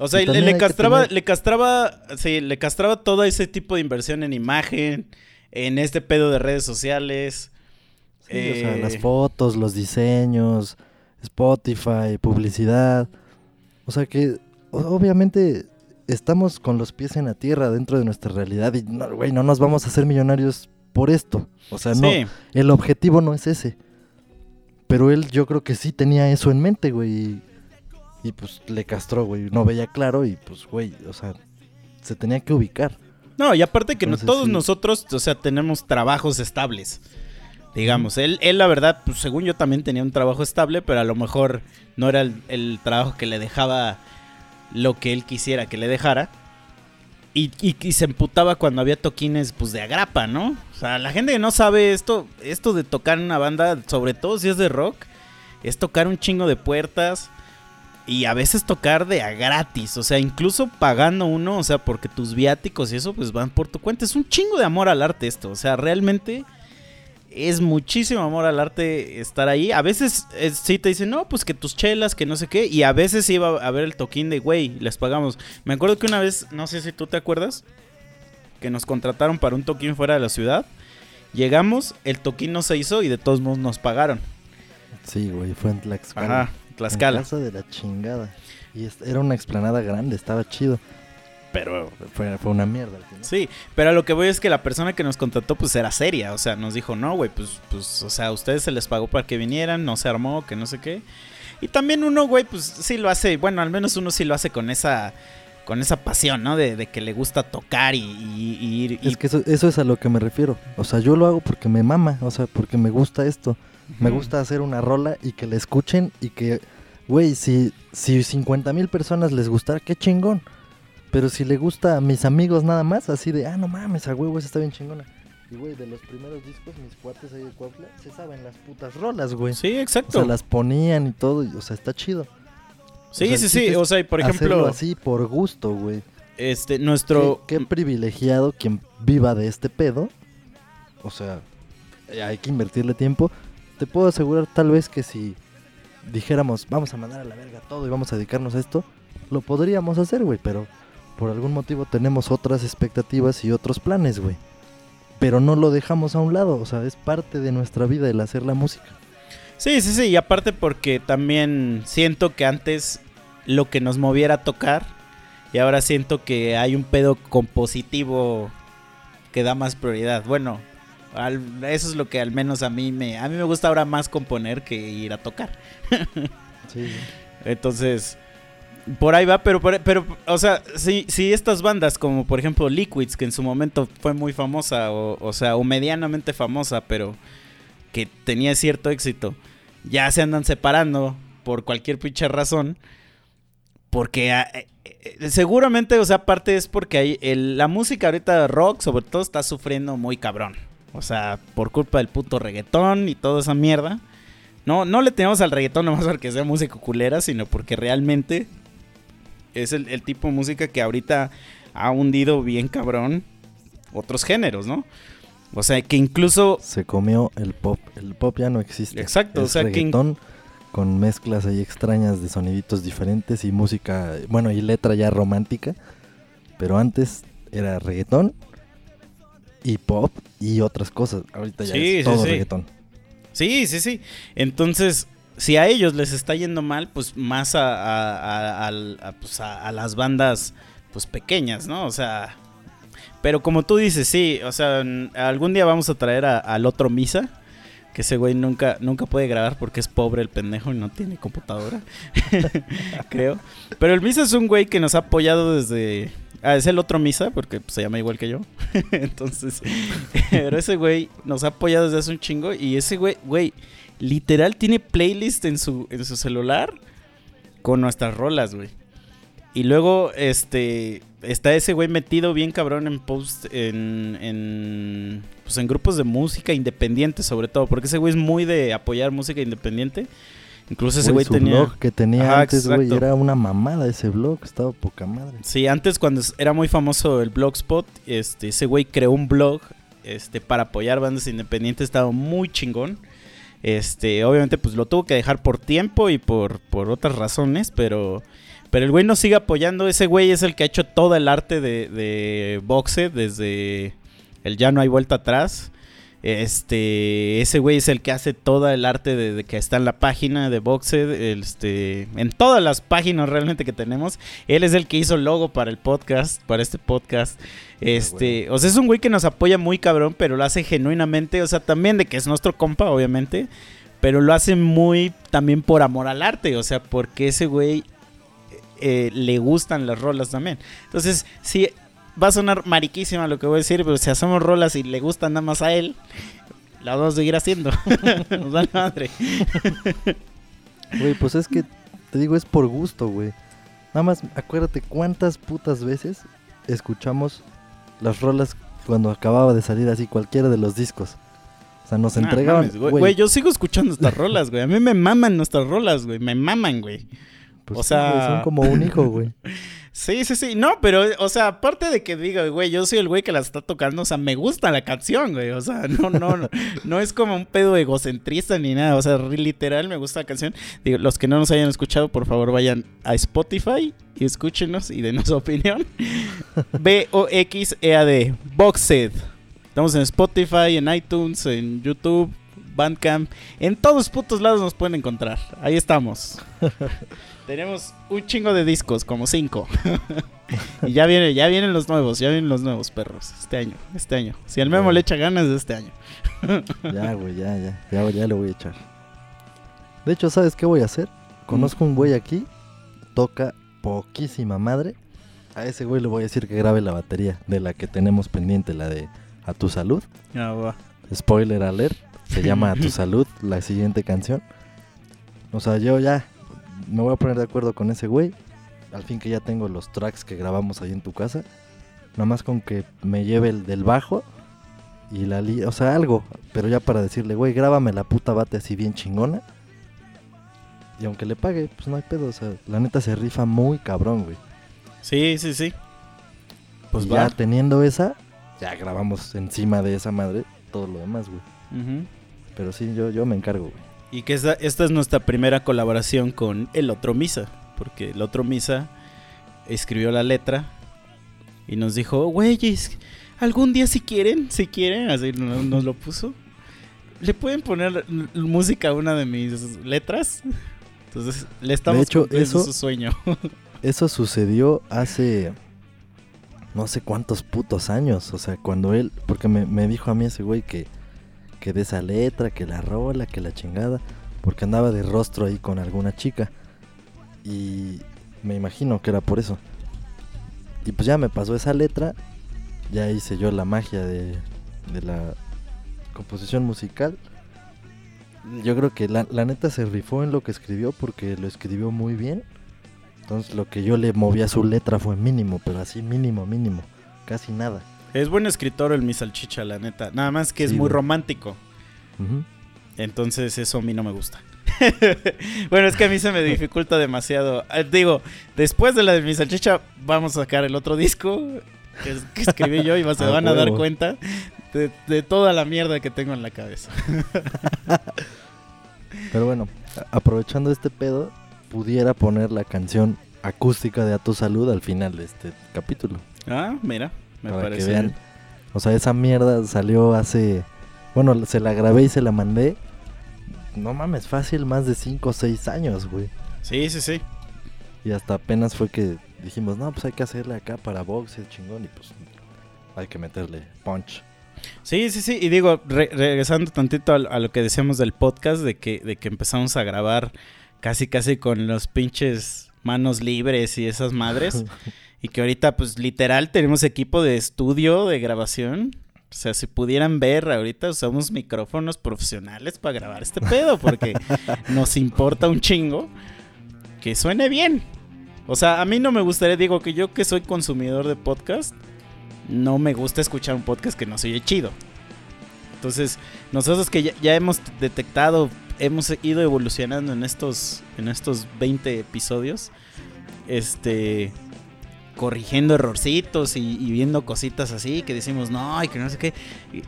O sea, le, le castraba, tener- le castraba, sí, le castraba todo ese tipo de inversión en imagen, en este pedo de redes sociales. sí, o sea, Eh, las fotos, los diseños, Spotify, publicidad. O sea que, obviamente, estamos con los pies en la tierra dentro de nuestra realidad y, no, güey, no nos vamos a hacer millonarios por esto. O sea, no, Sí, el objetivo no es ese. Pero él yo creo que sí tenía eso en mente, güey. Y, pues le castró, güey. No veía claro y pues, güey, o sea, se tenía que ubicar. no, y aparte que no, todos sí. nosotros, o sea, tenemos trabajos estables. Digamos, él, él la verdad, pues, según yo también tenía un trabajo estable, pero a lo mejor no era el, el trabajo que le dejaba lo que él quisiera que le dejara. Y, y- y se emputaba cuando había toquines pues de agrapa, ¿no? O sea, la gente que no sabe esto, esto de tocar una banda, sobre todo si es de rock, es tocar un chingo de puertas y a veces tocar de a gratis, o sea, incluso pagando uno, o sea, porque tus viáticos y eso pues van por tu cuenta. Es un chingo de amor al arte esto, o sea, realmente es muchísimo amor al arte estar ahí. A veces eh, sí te dicen, no, pues que tus chelas, que no sé qué. Y a veces iba a ver el toquín de, güey, les pagamos. Me acuerdo que una vez, no sé si tú te acuerdas, que nos contrataron para un toquín fuera de la ciudad. Llegamos, el toquín no se hizo y de todos modos nos pagaron. Sí, güey, fue en Tlaxcala. Ajá, Tlaxcala. En casa de la chingada. Y era una explanada grande, estaba chido. Pero Fue, fue una mierda al final. Sí, pero a lo que voy es que la persona que nos contrató pues era seria, o sea, nos dijo, no, güey, pues, pues, o sea, a ustedes se les pagó para que vinieran, no se armó, que no sé qué. Y también uno, güey, pues sí lo hace, bueno, al menos uno sí lo hace con esa, con esa pasión, ¿no? De, de que le gusta tocar y, y- y ir. y- Es que eso, eso es a lo que me refiero. O sea, yo lo hago porque me mama, o sea, porque me gusta esto. Me gusta hacer una rola y que la escuchen y que, güey, si, si 50 mil personas les gustara, qué chingón. Pero si le gusta a mis amigos nada más, así de, ah, no mames, a huevo, esa está bien chingona. Y, güey, de los primeros discos, mis cuates ahí de Cuautla, se saben las putas rolas, güey. Sí, O exacto. sea, las ponían y todo, y, o sea, está chido. Sí, o sea, el sí, sí, o sea, y por ejemplo, así por gusto, güey. este, nuestro... Qué, qué privilegiado quien viva de este pedo. O sea, hay que invertirle tiempo. Te puedo asegurar tal vez que si dijéramos, vamos a mandar a la verga todo y vamos a dedicarnos a esto, lo podríamos hacer, güey, pero por algún motivo tenemos otras expectativas y otros planes, güey. Pero no lo dejamos a un lado, o sea, es parte de nuestra vida el hacer la música. Sí, sí, sí, y aparte porque también siento que antes lo que nos moviera a tocar y ahora siento que hay un pedo compositivo que da más prioridad. Bueno, al- eso es lo que al menos a mí me a mí me gusta ahora más componer que ir a tocar. Sí, Entonces, por ahí va, pero, pero, pero, o sea, si, si estas bandas como por ejemplo Liquids, que en su momento fue muy famosa, o, o sea, o medianamente famosa, pero que tenía cierto éxito, ya se andan separando por cualquier pinche razón, porque ah, eh, eh, seguramente, o sea, aparte es porque hay el- la música ahorita rock, sobre todo, está sufriendo muy cabrón. O sea, por culpa del puto reggaetón y toda esa mierda. No, no le tenemos al reggaetón nomás porque sea música culera, sino porque realmente es el, el tipo de música que ahorita ha hundido bien cabrón otros géneros, ¿no? O sea, que incluso... Se comió el pop. El pop ya no existe. Exacto, o Es sea, que con mezclas ahí extrañas de soniditos diferentes y música, bueno, y letra ya romántica. Pero antes era reggaetón y pop y otras cosas. Ahorita ya Sí, es todo sí. reggaetón. Sí, sí, sí. Entonces, si a ellos les está yendo mal, pues más a, a- a- al- a, pues, las bandas pues pequeñas, ¿no? O sea, pero como tú dices, sí, o sea, algún día vamos a traer al otro Misa, que ese güey nunca, nunca puede grabar porque es pobre el pendejo y no tiene computadora, creo. Pero el Misa es un güey que nos ha apoyado desde... Ah, es el otro Misa, porque se llama igual que yo. Entonces, pero ese güey nos ha apoyado desde hace un chingo. Y ese güey, güey, literal tiene playlist en su, en su celular con nuestras rolas, güey. Y luego, este, está ese güey metido bien cabrón en post, en, en, pues en grupos de música independiente sobre todo, porque ese güey es muy de apoyar música independiente. Incluso ese güey tenía... blog que tenía Ajá, antes, güey, era una mamada ese blog, estaba poca madre. Sí, antes cuando era muy famoso el Blogspot, este, ese güey creó un blog este, para apoyar bandas independientes, estaba muy chingón. Este, obviamente, pues lo tuvo que dejar por tiempo y por, por otras razones, pero, pero el güey nos sigue apoyando. Ese güey es el que ha hecho todo el arte de, de Boxe desde el Ya no hay vuelta atrás. Este, ese güey es el que hace todo el arte de, de que está en la página de Boxed, este, en todas las páginas realmente que tenemos. Él es el que hizo el logo para el podcast, para este podcast. Este, o sea, es un güey que nos apoya muy cabrón, pero lo hace genuinamente, o sea, también de que es nuestro compa, obviamente, pero lo hace muy también por amor al arte, o sea, porque ese güey eh, le gustan las rolas también. Entonces, sí, va a sonar mariquísima lo que voy a decir, pero si hacemos rolas y le gustan nada más a él, la vamos a seguir haciendo. Nos da la madre. Güey, pues es que, te digo, es por gusto, güey. Nada más, acuérdate cuántas putas veces escuchamos las rolas cuando acababa de salir así cualquiera de los discos. O sea, nos Nah, entregaban, mames, güey, güey, yo sigo escuchando estas rolas, güey. A mí me maman nuestras rolas, güey. Me maman, güey. Pues o sí, güey, sea- son como un hijo, güey. Sí, sí, sí. No, pero, o sea, aparte de que diga, güey, yo soy el güey que la está tocando, o sea, me gusta la canción, güey. O sea, no, no, no, no es como un pedo egocentrista ni nada. O sea, literal me gusta la canción. Digo, los que no nos hayan escuchado, por favor, vayan a Spotify y escúchenos y denos su opinión. B-O-X-E-A-D, Boxed. Estamos en Spotify, en iTunes, en YouTube. Bandcamp. En todos putos lados nos pueden encontrar. Ahí estamos. Tenemos un chingo de discos, como cinco. y ya viene, ya vienen los nuevos, ya vienen los nuevos perros. Este año, este año. Si el Memo le echa ganas de este año. ya, güey, ya, ya, ya, ya le voy a echar. De hecho, ¿sabes qué voy a hacer? Conozco un güey aquí, toca poquísima madre. A ese güey le voy a decir que grabe la batería de la que tenemos pendiente, la de A tu salud. Ya va. Spoiler alert, se llama A tu salud, la siguiente canción. O sea, yo ya me voy a poner de acuerdo con ese güey. Al fin que ya tengo los tracks que grabamos ahí en tu casa. Nada más con que me lleve el del bajo y la li o sea, algo. Pero ya para decirle, güey, grábame la puta bate así bien chingona. Y aunque le pague, pues no hay pedo. O sea, la neta se rifa muy cabrón, güey. Sí, sí, sí. Pues ya teniendo esa, ya grabamos encima de esa madre todo lo demás, güey. Pero sí, yo, yo me encargo, güey. Y que esta, esta es nuestra primera colaboración con El Otro Misa. Porque El Otro Misa escribió la letra y nos dijo, güeyes, algún día si quieren, si quieren, así nos, lo puso. ¿Le pueden poner música a una de mis letras? Entonces, le estamos de hecho, eso, su sueño. eso sucedió hace no sé cuántos putos años. O sea, cuando él, porque me, me dijo a mí ese güey que que de esa letra, que la rola, que la chingada, porque andaba de rostro ahí con alguna chica. Y me imagino que era por eso. Y pues ya me pasó esa letra, ya hice yo la magia de, la composición musical. Yo creo que la, la, neta se rifó en lo que escribió porque lo escribió muy bien. Entonces lo que yo le moví a su letra fue mínimo, pero así mínimo, mínimo, casi nada. Es buen escritor el Mi Salchicha, la neta. Nada más que es muy romántico. Entonces eso a mí no me gusta. bueno, es que a mí se me dificulta demasiado. Ah, digo, después de la de Mi Salchicha, vamos a sacar el otro disco que, escribí yo y se van a dar cuenta de, toda la mierda que tengo en la cabeza. Pero bueno, aprovechando este pedo, pudiera poner la canción acústica de A Tu Salud al final de este capítulo. Ah, mira. Me para que vean. O sea, esa mierda salió hace. Bueno, se la grabé y se la mandé. No mames, fácil, más de 5 o 6 años, güey. Sí, sí, sí. Y hasta apenas fue que dijimos, no, pues hay que hacerle acá para box, el chingón, y pues hay que meterle punch. Sí, sí, sí. Y digo, regresando tantito a, lo que decíamos del podcast, de que, de que empezamos a grabar casi, casi con los pinches manos libres y esas madres. Y que ahorita, pues literal, tenemos equipo de estudio, de grabación. O sea, si pudieran ver, ahorita usamos micrófonos profesionales para grabar este pedo, porque nos importa un chingo que suene bien. O sea, a mí no me gustaría, digo que yo que soy consumidor de podcast, no me gusta escuchar un podcast que no se oye chido. Entonces, nosotros que ya, ya, hemos detectado, hemos ido evolucionando en estos, en estos 20 episodios, este corrigiendo errorcitos y, viendo cositas así que decimos no y que no sé qué.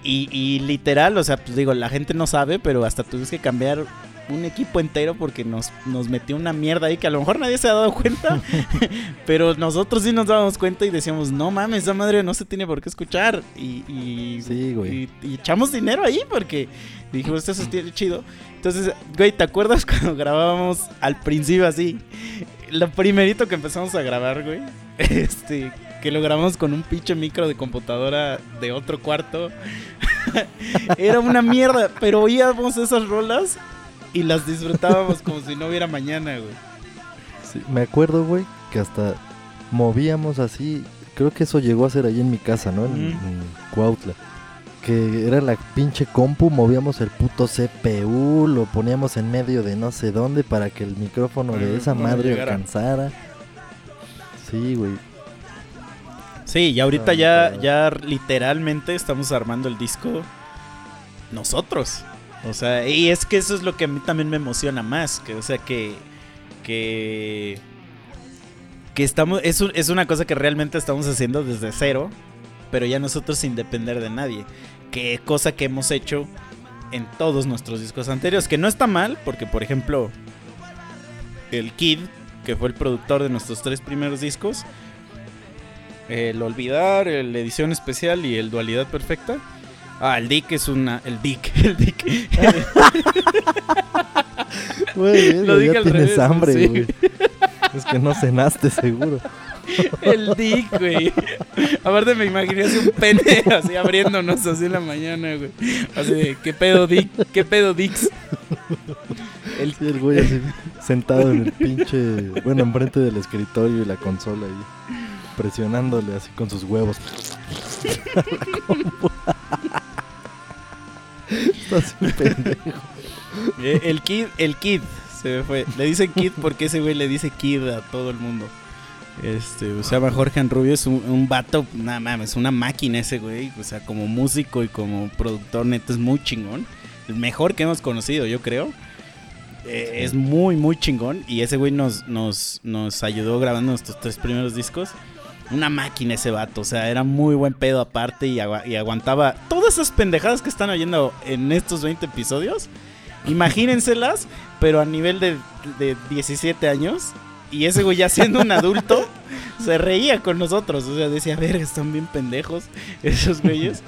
Y, literal, o sea, pues digo, la gente no sabe, pero hasta tuvimos que cambiar un equipo entero porque nos, nos metió una mierda ahí que a lo mejor nadie se ha dado cuenta, pero nosotros sí nos dábamos cuenta y decíamos, no mames, esa madre no se tiene por qué escuchar. Y, y, y echamos dinero ahí porque dijimos, esto es chido. Entonces, güey, ¿te acuerdas cuando grabábamos al principio así? Lo primerito que empezamos a grabar, güey. Este, que lo grabamos con un pinche micro de computadora de otro cuarto. Era una mierda, pero oíamos esas rolas y las disfrutábamos como si no hubiera mañana, güey. Sí, me acuerdo, güey, que hasta movíamos así. Creo que eso llegó a ser ahí en mi casa, ¿no? En, Cuautla que era la pinche compu, movíamos el puto CPU, lo poníamos en medio de no sé dónde para que el micrófono de esa madre alcanzara. Sí, güey. Sí, y ahorita ya, ya literalmente estamos armando el disco nosotros. O sea, y es que eso es lo que a mí también me emociona más. Que, o sea, que. Que. Que estamos. Es, es una cosa que realmente estamos haciendo desde cero pero ya nosotros sin depender de nadie. Que cosa que hemos hecho en todos nuestros discos anteriores. Que no está mal, porque por ejemplo, el Kid, que fue el productor de nuestros tres primeros discos, el Olvidar, el Edición Especial y el Dualidad Perfecta, Ah, el Dick es una. El Dick. El Dick. Güey, Lo dije ya al tienes revés, hambre, sí. güey. Es que no cenaste seguro. El Dick, güey. Aparte me imaginé así un pene así abriéndonos así en la mañana, güey. Así de, ¿qué pedo Dick? ¿Qué pedo Dix? El, Sí, el güey así sentado en el pinche, bueno, enfrente del escritorio y la consola ahí, presionándole así con sus huevos. Estás un pendejo. eh, el Kid, el Kid. Se me fue. Le dicen Kid porque ese güey le dice Kid a todo el mundo. Este, se llama Jorge Rubio, es un, un vato, nada mames, una máquina ese güey. O sea, como músico y como productor, neto, es muy chingón. El mejor que hemos conocido, yo creo. Eh, es muy, muy chingón. Y ese güey nos, nos, nos ayudó grabando nuestros tres primeros discos. Una máquina ese vato, o sea, era muy buen pedo aparte y, agua- y aguantaba todas esas pendejadas que están oyendo en estos 20 episodios. Imagínenselas, pero a nivel de, de 17 años. Y ese güey ya siendo un adulto, se reía con nosotros. O sea, decía, verga, están bien pendejos esos güeyes.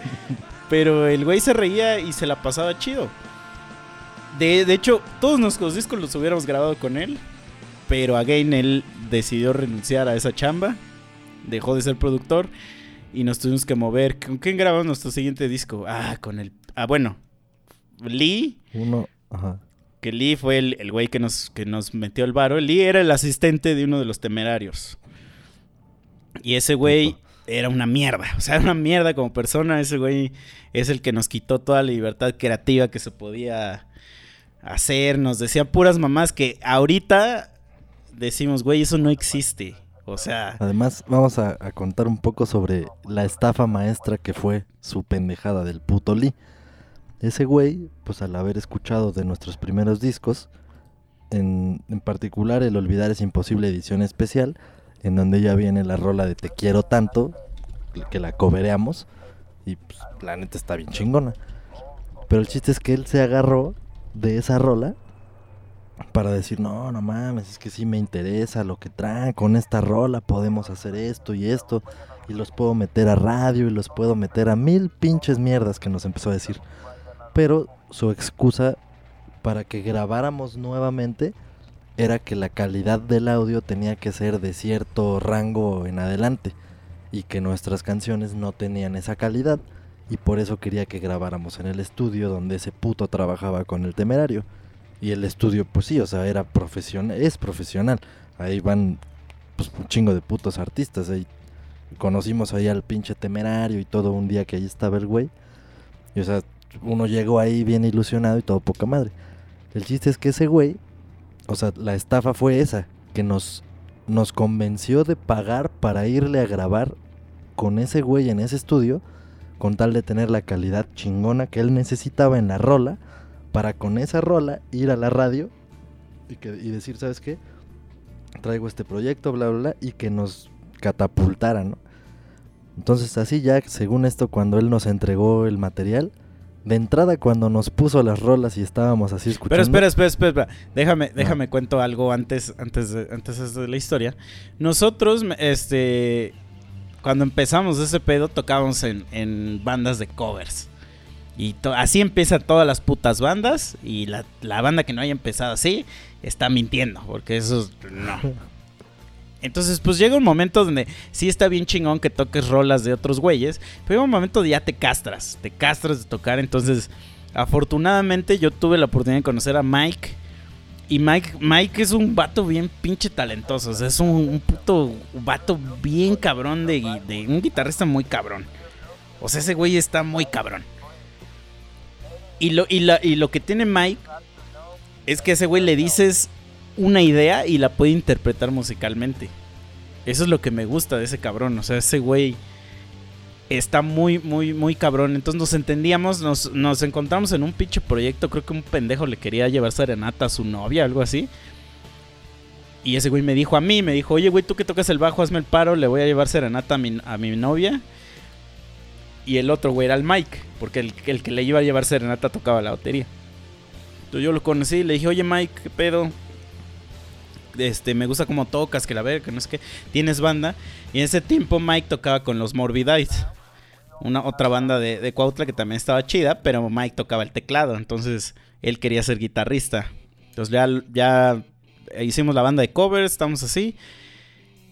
Pero el güey se reía y se la pasaba chido. De, de hecho, todos nuestros discos los hubiéramos grabado con él. Pero again, él decidió renunciar a esa chamba. Dejó de ser productor. Y nos tuvimos que mover. ¿Con quién grabamos nuestro siguiente disco? Ah, con el. Ah, bueno. Lee. Uno, ajá. Que Lee fue el, el güey que nos, que nos metió el varo. Lee era el asistente de uno de los temerarios. Y ese güey era una mierda. O sea, era una mierda como persona. Ese güey es el que nos quitó toda la libertad creativa que se podía hacer. Nos decía puras mamás que ahorita decimos, güey, eso no existe. O sea, Además, vamos a, a contar un poco sobre la estafa maestra que fue su pendejada del puto Lee. Ese güey, pues al haber escuchado de nuestros primeros discos, en, en particular el Olvidar es Imposible edición especial, en donde ya viene la rola de Te quiero tanto, que la cobereamos, y pues la neta está bien chingona. Pero el chiste es que él se agarró de esa rola para decir, no, no mames, es que sí me interesa lo que traen, con esta rola podemos hacer esto y esto, y los puedo meter a radio y los puedo meter a mil pinches mierdas que nos empezó a decir. Pero su excusa para que grabáramos nuevamente era que la calidad del audio tenía que ser de cierto rango en adelante y que nuestras canciones no tenían esa calidad y por eso quería que grabáramos en el estudio donde ese puto trabajaba con el temerario. Y el estudio, pues sí, o sea, era profesional, es profesional. Ahí van pues un chingo de putos artistas. Ahí conocimos ahí al pinche temerario y todo un día que ahí estaba el güey. Y o sea, uno llegó ahí bien ilusionado y todo poca madre. El chiste es que ese güey, o sea, la estafa fue esa, que nos, nos convenció de pagar para irle a grabar con ese güey en ese estudio, con tal de tener la calidad chingona que él necesitaba en la rola, para con esa rola ir a la radio y, que, y decir, ¿sabes qué? Traigo este proyecto, bla, bla, bla, y que nos catapultara, ¿no? Entonces así ya, según esto, cuando él nos entregó el material, de entrada cuando nos puso las rolas y estábamos así escuchando... Pero espera, espera, espera, espera. Déjame, déjame cuento algo antes, antes, de, antes de la historia. Nosotros, este, cuando empezamos ese pedo, tocábamos en, en bandas de covers. Y así empiezan todas las putas bandas. Y la, la banda que no haya empezado así está mintiendo, porque eso no. Entonces, pues llega un momento donde sí está bien chingón que toques rolas de otros güeyes, pero llega un momento donde ya te castras, te castras de tocar. Entonces, afortunadamente yo tuve la oportunidad de conocer a Mike. Y Mike, Mike es un vato bien pinche talentoso. O sea, es un, puto vato bien cabrón de, de un guitarrista muy cabrón. O sea, ese güey está muy cabrón. Y lo, y, la- y lo que tiene Mike es que ese güey le dices una idea y la puede interpretar musicalmente. Eso es lo que me gusta de ese cabrón. O sea, ese güey está muy, muy, muy cabrón. Entonces nos entendíamos, nos, nos encontramos en un pinche proyecto. Creo que un pendejo le quería llevar serenata a su novia, algo así. Y ese güey me dijo a mí, me dijo, oye, güey, tú que tocas el bajo, hazme el paro, le voy a llevar serenata a mi, a mi novia. Y el otro güey era el Mike, porque el, el que le iba a llevar serenata tocaba la batería. Entonces yo lo conocí y le dije, oye Mike, ¿qué pedo? Este, me gusta cómo tocas, que la verga, que no es que tienes banda. Y en ese tiempo Mike tocaba con los Morbidites. una otra banda de, de Cuautla que también estaba chida, pero Mike tocaba el teclado, entonces él quería ser guitarrista. Entonces ya, ya hicimos la banda de covers, estamos así.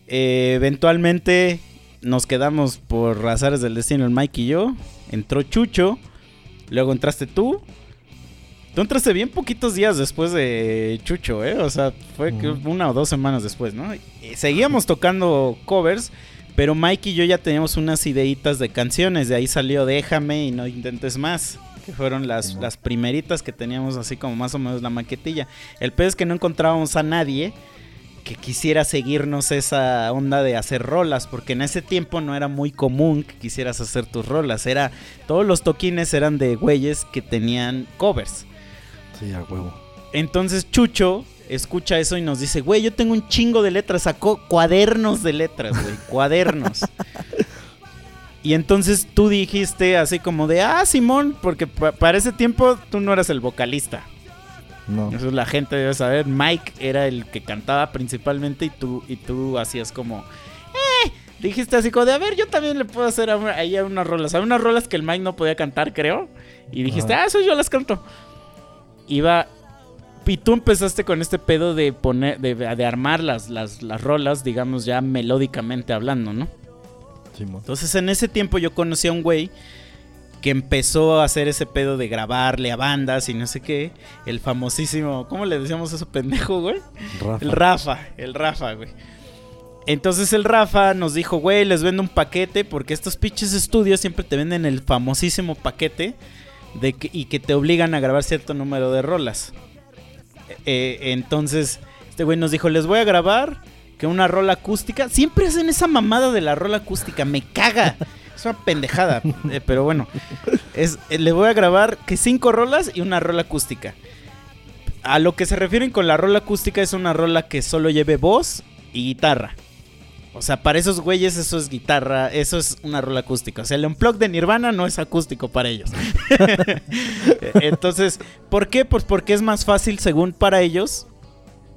Eh, eventualmente nos quedamos por razones del destino el Mike y yo. Entró Chucho, luego entraste tú. Tú entraste bien poquitos días después de Chucho, ¿eh? O sea, fue una o dos semanas después, ¿no? Y seguíamos tocando covers, pero Mike y yo ya teníamos unas ideitas de canciones. De ahí salió Déjame y No Intentes Más. Que fueron las, las primeritas que teníamos así como más o menos la maquetilla. El peor es que no encontrábamos a nadie que quisiera seguirnos esa onda de hacer rolas, porque en ese tiempo no era muy común que quisieras hacer tus rolas, era todos los toquines eran de güeyes que tenían covers. Sí, a huevo. Entonces Chucho escucha eso y nos dice, güey, yo tengo un chingo de letras, sacó cuadernos de letras, güey, cuadernos. Y entonces tú dijiste así como de, ah, Simón, porque pa- para ese tiempo tú no eras el vocalista. No. Eso la gente debe saber. Mike era el que cantaba principalmente y tú, y tú hacías como... Eh, dijiste así como de, a ver, yo también le puedo hacer ahí a unas rolas. Hay unas rolas que el Mike no podía cantar, creo. Y dijiste, ah, eso yo las canto. Iba... Y tú empezaste con este pedo de poner, de, de armar las, las, las rolas, digamos, ya melódicamente hablando, ¿no? Entonces en ese tiempo yo conocí a un güey que empezó a hacer ese pedo de grabarle a bandas y no sé qué. El famosísimo, ¿cómo le decíamos a ese pendejo, güey? Rafa. El Rafa, el Rafa, güey. Entonces el Rafa nos dijo, güey, les vendo un paquete porque estos pinches estudios siempre te venden el famosísimo paquete de que, y que te obligan a grabar cierto número de rolas. Eh, entonces este güey nos dijo, les voy a grabar que una rola acústica. Siempre hacen esa mamada de la rola acústica, me caga. Es una pendejada, eh, pero bueno. Es, eh, le voy a grabar que cinco rolas y una rola acústica. A lo que se refieren con la rola acústica es una rola que solo lleve voz y guitarra. O sea, para esos güeyes eso es guitarra, eso es una rola acústica. O sea, el unplug de Nirvana no es acústico para ellos. Entonces, ¿por qué? Pues porque es más fácil, según para ellos,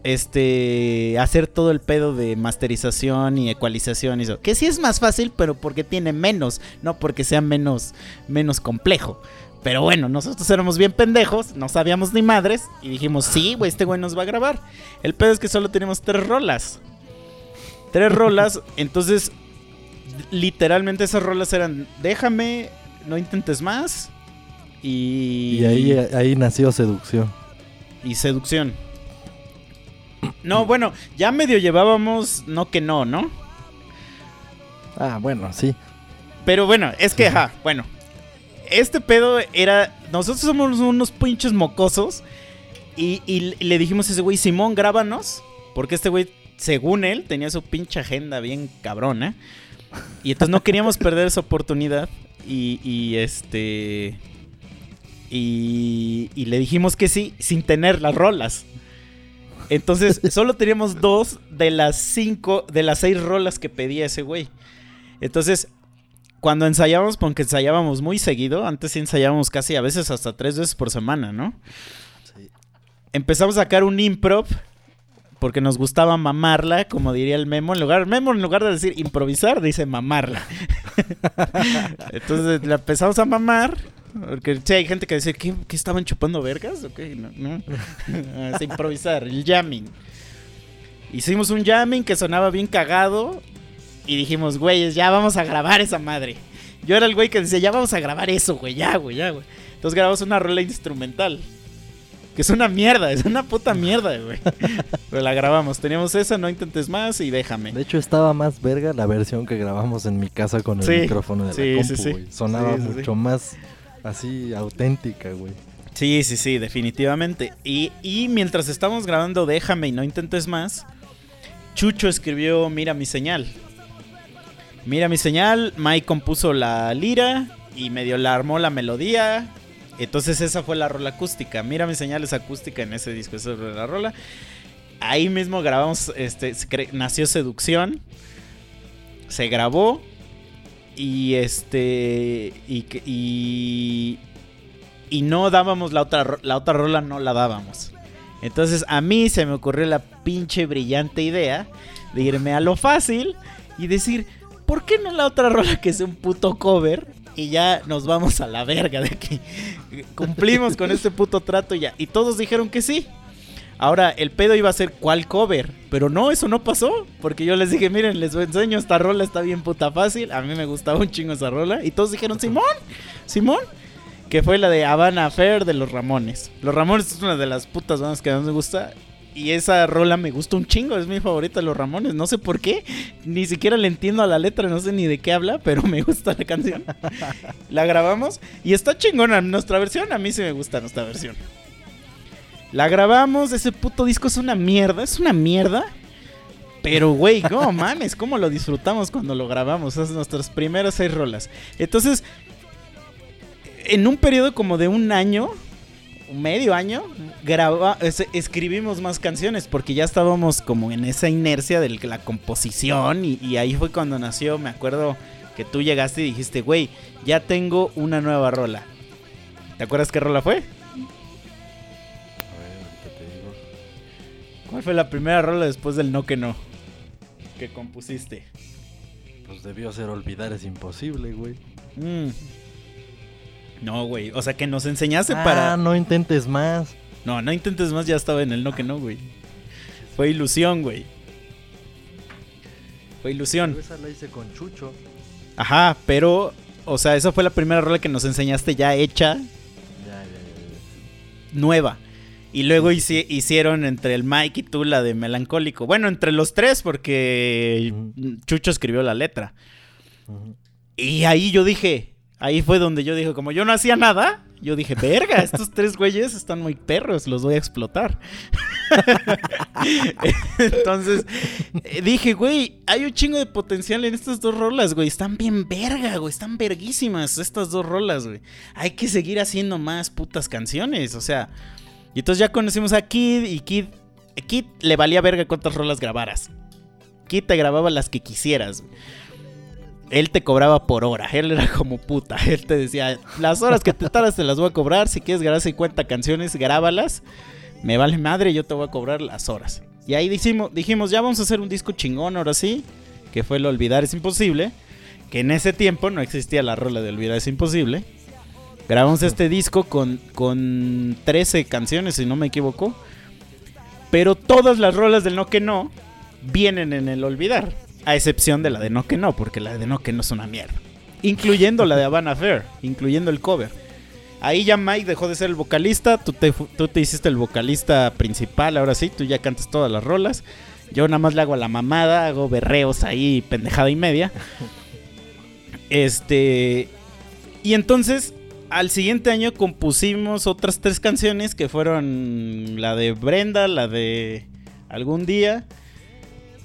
este hacer todo el pedo de masterización y ecualización y eso. Que sí es más fácil, pero porque tiene menos, no porque sea menos menos complejo. Pero bueno, nosotros éramos bien pendejos, no sabíamos ni madres y dijimos, "Sí, güey, este güey nos va a grabar." El pedo es que solo tenemos tres rolas. Tres rolas, entonces literalmente esas rolas eran "Déjame, no intentes más." Y, Y ahí, ahí nació seducción. y seducción. No, bueno, ya medio llevábamos, no que no, ¿no? Ah, bueno, sí. Pero bueno, es que, ajá, bueno. Este pedo era. Nosotros somos unos pinches mocosos. Y, y le dijimos a ese güey, Simón, grábanos. Porque este güey, según él, tenía su pinche agenda bien cabrona. Y entonces no queríamos perder esa oportunidad. Y, y este. Y, y le dijimos que sí, sin tener las rolas. Entonces, solo teníamos dos de las cinco, de las seis rolas que pedía ese güey. Entonces, cuando ensayábamos, porque ensayábamos muy seguido, antes sí ensayábamos casi a veces hasta tres veces por semana, ¿no? Sí. Empezamos a sacar un improv, porque nos gustaba mamarla, como diría el Memo. En lugar, Memo, en lugar de decir improvisar, dice mamarla. Entonces la empezamos a mamar. Porque hay gente que dice, ¿qué, qué estaban chupando vergas? Ok, no, no. Es improvisar, el jamming. Hicimos un jamming que sonaba bien cagado. Y dijimos, güeyes, ya vamos a grabar esa madre. Yo era el güey que decía, ya vamos a grabar eso, güey, ya, güey, ya, güey. Entonces grabamos una rola instrumental. Que es una mierda, es una puta mierda, güey. Pero la grabamos. Teníamos esa, no intentes más y déjame. De hecho, estaba más verga la versión que grabamos en mi casa con el Sí, micrófono de sí, la compu, sí. güey. Sonaba Sí, sí, sí. mucho más así auténtica, güey. Sí, sí, sí, definitivamente. Y, y mientras estamos grabando Déjame y no intentes más, Chucho escribió Mira mi señal. Mira mi señal, Mike compuso la lira y medio la armó la melodía. Entonces esa fue la rola acústica. Mira mi señal es acústica en ese disco, esa fue la rola. Ahí mismo grabamos, este, nació Seducción. Se grabó. Y este. Y, y, y no dábamos la otra, la otra rola, no la dábamos. Entonces a mí se me ocurrió la pinche brillante idea de irme a lo fácil y decir, ¿por qué no la otra rola que es un puto cover y ya nos vamos a la verga de aquí. Cumplimos con este puto trato ya. Y todos dijeron que sí. Ahora, el pedo iba a ser cuál cover. Pero no, eso no pasó. Porque yo les dije, miren, les enseño esta rola, está bien puta fácil. A mí me gustaba un chingo esa rola. Y todos dijeron, Simón, Simón. Que fue la de Habana Fair de los Ramones. Los Ramones es una de las putas bandas que más me gusta. Y esa rola me gusta un chingo, es mi favorita de los Ramones. No sé por qué, ni siquiera le entiendo a la letra, no sé ni de qué habla, pero me gusta la canción. la grabamos y está chingona nuestra versión. A mí sí me gusta nuestra versión. La grabamos, ese puto disco es una mierda, es una mierda. Pero, güey, no mames, cómo lo disfrutamos cuando lo grabamos. Esas nuestras primeras seis rolas. Entonces, en un periodo como de un año, medio año, graba, es- escribimos más canciones porque ya estábamos como en esa inercia de la composición y, y ahí fue cuando nació, me acuerdo que tú llegaste y dijiste, güey, ya tengo una nueva rola. ¿Te acuerdas qué rola fue? A ver, ahorita te digo. ¿Cuál fue la primera rola después del no que no? Que compusiste. Pues debió ser olvidar es imposible, güey. Mm. No, güey. O sea, que nos enseñaste Ah, para... no intentes más. No, no intentes más, ya estaba en el no que no, güey. Fue ilusión, güey. Fue ilusión. Pero esa la hice con Chucho. Ajá, pero, o sea, esa fue la primera rola que nos enseñaste ya hecha, Ya, ya, ya, ya. nueva. Y luego hici- hicieron entre el Mike y tú la de Melancólico. Bueno, entre los tres, porque. Chucho escribió la letra. Y ahí yo dije, ahí fue donde yo dije, como yo no hacía nada, yo dije, verga, estos tres güeyes están muy perros, los voy a explotar. Entonces eh, dije, güey, hay un chingo de potencial en estas dos rolas, güey. Están bien verga, güey. Están verguísimas estas dos rolas, güey. Hay que seguir haciendo más putas canciones, o sea. Y entonces ya conocimos a Kid y Kid, Kid le valía verga cuántas rolas grabaras. Kid te grababa las que quisieras, güey él te cobraba por hora. Él era como puta. Él te decía, las horas que te tardas te las voy a cobrar. Si quieres grabar 50 canciones, grábalas. Me vale madre, yo te voy a cobrar las horas. Y ahí dijimos, dijimos, ya vamos a hacer un disco chingón ahora sí. Que fue el Olvidar es Imposible. Que en ese tiempo no existía la rola de Olvidar es Imposible. Grabamos este disco con, con 13 canciones, si no me equivoco. Pero todas las rolas del No Que No vienen en el Olvidar. A excepción de la de No Que No, porque la de No Que No es una mierda. Incluyendo la de Havana Fair, incluyendo el cover. Ahí ya Mike dejó de ser el vocalista, tú te, tú te hiciste el vocalista principal, ahora sí, tú ya cantas todas las rolas. Yo nada más le hago a la mamada, hago berreos ahí, pendejada y media. Este. Y entonces, al siguiente año compusimos otras tres canciones que fueron la de Brenda, la de Algún Día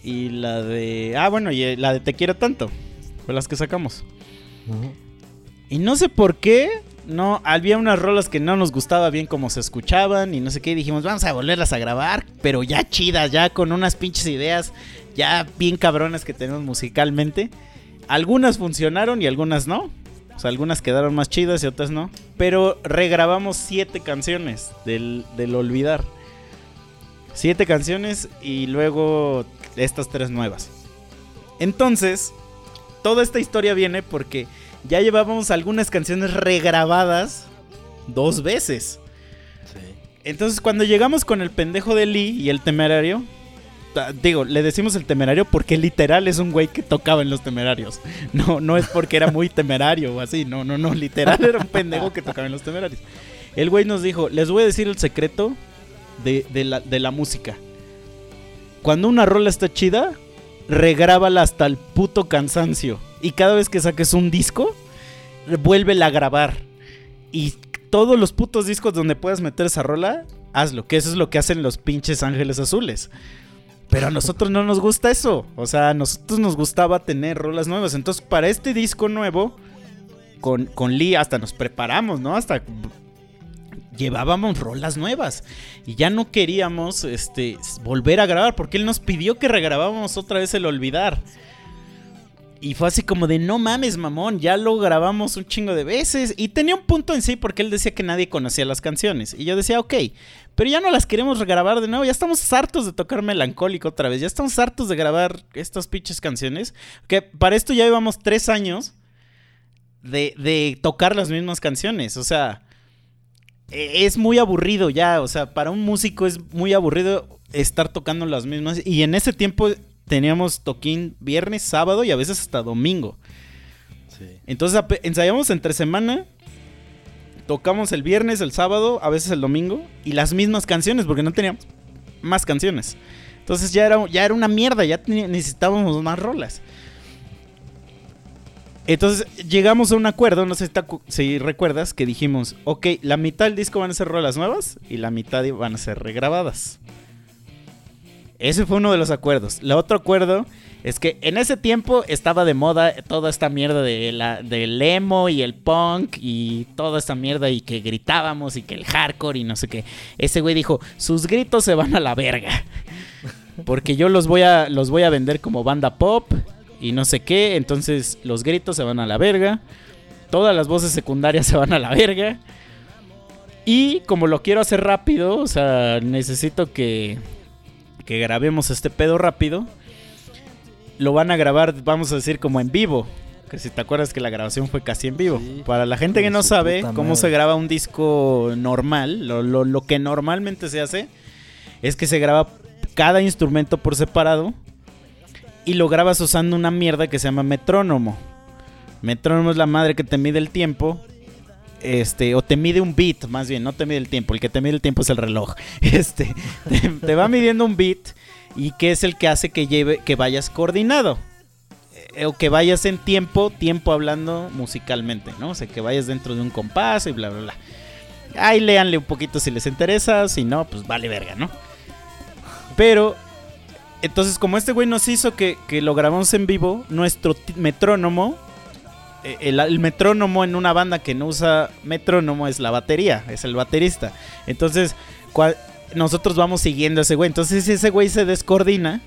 y la de... Ah, bueno, y la de Te Quiero Tanto. Fue las que sacamos. Y no sé por qué, no, había unas rolas que no nos gustaba bien como se escuchaban y no sé qué, y dijimos, vamos a volverlas a grabar, pero ya chidas, ya con unas pinches ideas, ya bien cabronas que tenemos musicalmente. Algunas funcionaron y algunas no. O sea, algunas quedaron más chidas y otras no. Pero regrabamos siete canciones del, del Olvidar. Siete canciones y luego estas tres nuevas. Entonces, toda esta historia viene porque ya llevábamos algunas canciones regrabadas dos veces. Sí. Entonces, cuando llegamos con el pendejo de Lee y el temerario, digo, le decimos el temerario porque literal es un güey que tocaba en los temerarios. No, no es porque era muy temerario o así, no, no, no, literal era un pendejo que tocaba en los temerarios. El güey nos dijo, les voy a decir el secreto de, de la, de la música. Cuando una rola está chida, regrábala hasta el puto cansancio. Y cada vez que saques un disco, vuélvela a grabar. Y todos los putos discos donde puedas meter esa rola, hazlo. Que eso es lo que hacen los pinches ángeles azules. Pero a nosotros no nos gusta eso. O sea, a nosotros nos gustaba tener rolas nuevas. Entonces, para este disco nuevo, con, con Lee hasta nos preparamos, ¿no? Hasta llevábamos rolas nuevas. Y ya no queríamos este, volver a grabar porque él nos pidió que regrabáramos otra vez el olvidar. Y fue así como de no mames, mamón, ya lo grabamos un chingo de veces. Y tenía un punto en sí porque él decía que nadie conocía las canciones. Y yo decía, ok, pero ya no las queremos regrabar de nuevo. Ya estamos hartos de tocar melancólico otra vez. Ya estamos hartos de grabar estas pinches canciones. Que para esto ya llevamos tres años de, de tocar las mismas canciones. O sea, es muy aburrido ya. O sea, para un músico es muy aburrido estar tocando las mismas. Y en ese tiempo teníamos toquín viernes, sábado y a veces hasta domingo. Sí. Entonces ensayamos entre semana. Tocamos el viernes, el sábado, a veces el domingo. Y las mismas canciones, porque no teníamos más canciones. Entonces ya era, ya era una mierda, ya necesitábamos más rolas. Entonces llegamos a un acuerdo, no sé si, recuerdas, que dijimos, ok, la mitad del disco van a ser rolas nuevas y la mitad van a ser regrabadas. Ese fue uno de los acuerdos. El otro acuerdo es que en ese tiempo estaba de moda toda esta mierda de la, del emo y el punk y toda esta mierda y que gritábamos y que el hardcore y no sé qué. Ese güey dijo, sus gritos se van a la verga. Porque yo los voy a, los voy a vender como banda pop y no sé qué. Entonces los gritos se van a la verga. Todas las voces secundarias se van a la verga. Y como lo quiero hacer rápido, o sea, necesito que, que grabemos este pedo rápido. Lo van a grabar, vamos a decir, como en vivo. Que si te acuerdas que la grabación fue casi en vivo. Sí. Para la gente que no sabe cómo se graba un disco normal, lo, lo- lo que normalmente se hace es que se graba cada instrumento por separado y lo grabas usando una mierda que se llama metrónomo. Metrónomo es la madre que te mide el tiempo. Este, o te mide un beat, más bien, no te mide el tiempo. El que te mide el tiempo es el reloj. Este, te, va midiendo un beat y que es el que hace que lleve, que vayas coordinado. Eh, o que vayas en tiempo, tiempo hablando musicalmente, ¿no? O sea, que vayas dentro de un compás y bla, bla, bla. Ahí léanle un poquito si les interesa, si no, pues vale verga, ¿no? Pero, entonces como este güey nos hizo que, que lo grabamos en vivo, nuestro metrónomo, eh, el, metrónomo en una banda que no usa metrónomo es la batería, es el baterista. Entonces, cua- nosotros vamos siguiendo a ese güey. Entonces, si ese güey se descoordina,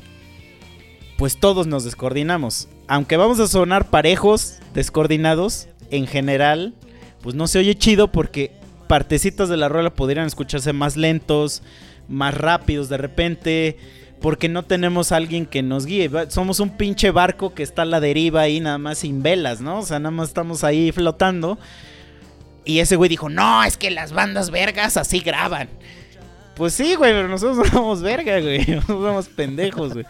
pues todos nos descoordinamos. Aunque vamos a sonar parejos, descoordinados, en general, pues no se oye chido porque partecitas de la rola podrían escucharse más lentos, más rápidos de repente, porque no tenemos alguien que nos guíe. Somos un pinche barco que está a la deriva ahí nada más sin velas, ¿no? O sea, nada más estamos ahí flotando. Y ese güey dijo, no, es que las bandas vergas así graban. Pues sí, güey, pero nosotros no somos verga, güey. Nosotros somos pendejos, güey.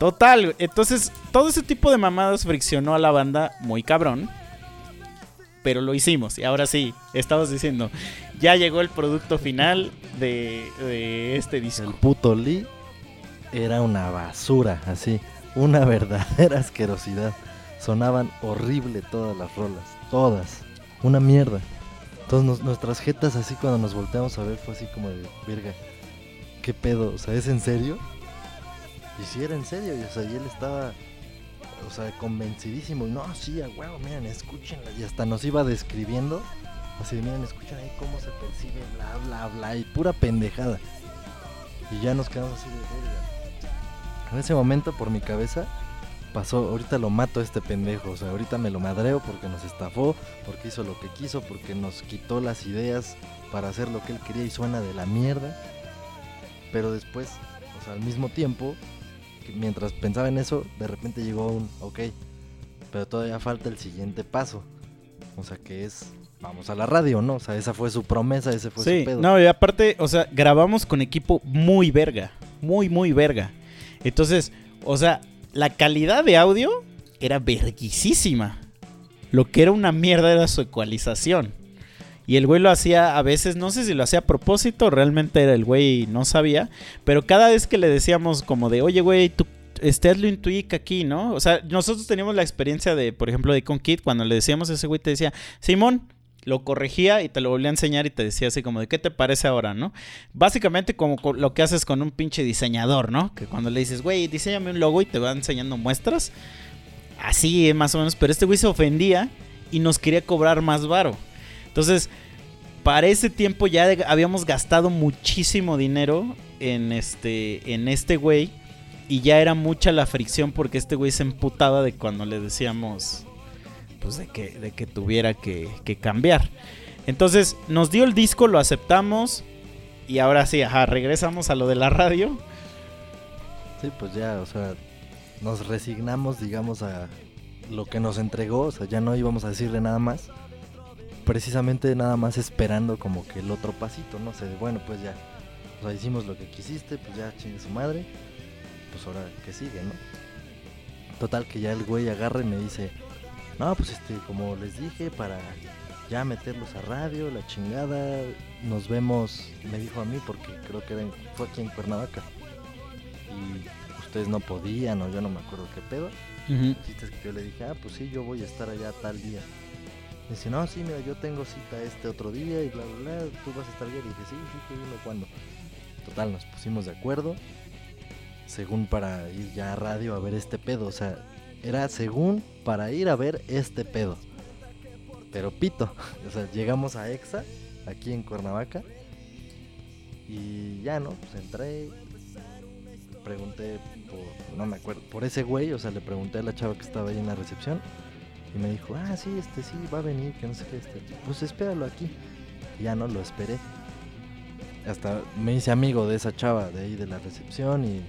Total, güey. entonces todo ese tipo de mamadas friccionó a la banda muy cabrón. Pero lo hicimos y ahora sí, estamos diciendo, ya llegó el producto final de, de este El disco. puto Lee era una basura, así. Una verdadera asquerosidad. Sonaban horrible todas las rolas. Todas. Una mierda. Entonces nuestras jetas así cuando nos volteamos a ver fue así como de, verga, ¿qué pedo? O sea, ¿es en serio? Y si era en serio, y, o sea, y él estaba, o sea, convencidísimo. No, sí, a huevo, miren, escúchenla. Y hasta nos iba describiendo. Así, miren, escuchen ahí cómo se percibe, bla, bla, bla. Y pura pendejada. Y ya nos quedamos así de verga. En ese momento, por mi cabeza, pasó, ahorita lo mato a este pendejo. O sea, ahorita me lo madreo porque nos estafó, porque hizo lo que quiso, porque nos quitó las ideas para hacer lo que él quería y suena de la mierda. Pero después, o sea, al mismo tiempo, mientras pensaba en eso, de repente llegó un, ok, pero todavía falta el siguiente paso. O sea, que es, vamos a la radio, ¿no? O sea, esa fue su promesa, ese fue Sí, su pedo. no, y aparte, o sea, grabamos con equipo muy verga, muy, muy verga. Entonces, o sea, la calidad de audio era verguisísima. Lo que era una mierda era su ecualización. Y el güey lo hacía a veces, no sé si lo hacía a propósito, realmente era el güey no sabía, pero cada vez que le decíamos como de, oye güey, tú este, hazlo en tweak aquí, ¿no? O sea, nosotros teníamos la experiencia de, por ejemplo, de con Kid, cuando le decíamos a ese güey, te decía, Simón, lo corregía y te lo volvía a enseñar y te decía así como de, ¿qué te parece ahora, no? Básicamente como co- lo que haces con un pinche diseñador, ¿no? Que cuando le dices, güey, diseñame un logo y te va enseñando muestras. Así eh, más o menos, pero este güey se ofendía y nos quería cobrar más varo. Entonces, para ese tiempo ya habíamos gastado muchísimo dinero en este, en este güey. Y ya era mucha la fricción porque este güey se emputaba de cuando le decíamos, pues de que, de que tuviera que, que cambiar. Entonces nos dio el disco, lo aceptamos. Y ahora sí, ajá, regresamos a lo de la radio. Sí, pues ya, o sea, nos resignamos, digamos, a lo que nos entregó, o sea, ya no íbamos a decirle nada más. Precisamente nada más esperando como que el otro pasito, no sé, bueno, pues ya. O sea, hicimos lo que quisiste, pues ya chingue su madre. Pues ahora que sigue, ¿no? Total que ya el güey agarra y me dice, no, pues este, como les dije, para ya meterlos a radio, la chingada, nos vemos, me dijo a mí porque creo que era en- fue aquí en Cuernavaca. Y ustedes no podían o yo no me acuerdo qué pedo. Es que yo le dije, ah, pues sí, yo voy a estar allá tal día. Me dice, no, sí, mira, yo tengo cita este otro día y bla, bla, bla, tú vas a estar allá. Y dije, sí, sí, tú dime cuándo. Total, nos pusimos de acuerdo, según para ir ya a radio a ver este pedo. O sea, era según para ir a ver este pedo. Pero pito, o sea, llegamos a EXA, aquí en Cuernavaca. Y ya, ¿no? Pues entré, pregunté por, no me acuerdo, por ese güey, o sea, le pregunté a la chava que estaba ahí en la recepción y me dijo, ah, sí, este sí, va a venir, que no sé qué, este, pues espéralo aquí. Ya no lo esperé. Hasta me hice amigo de esa chava de ahí de la recepción y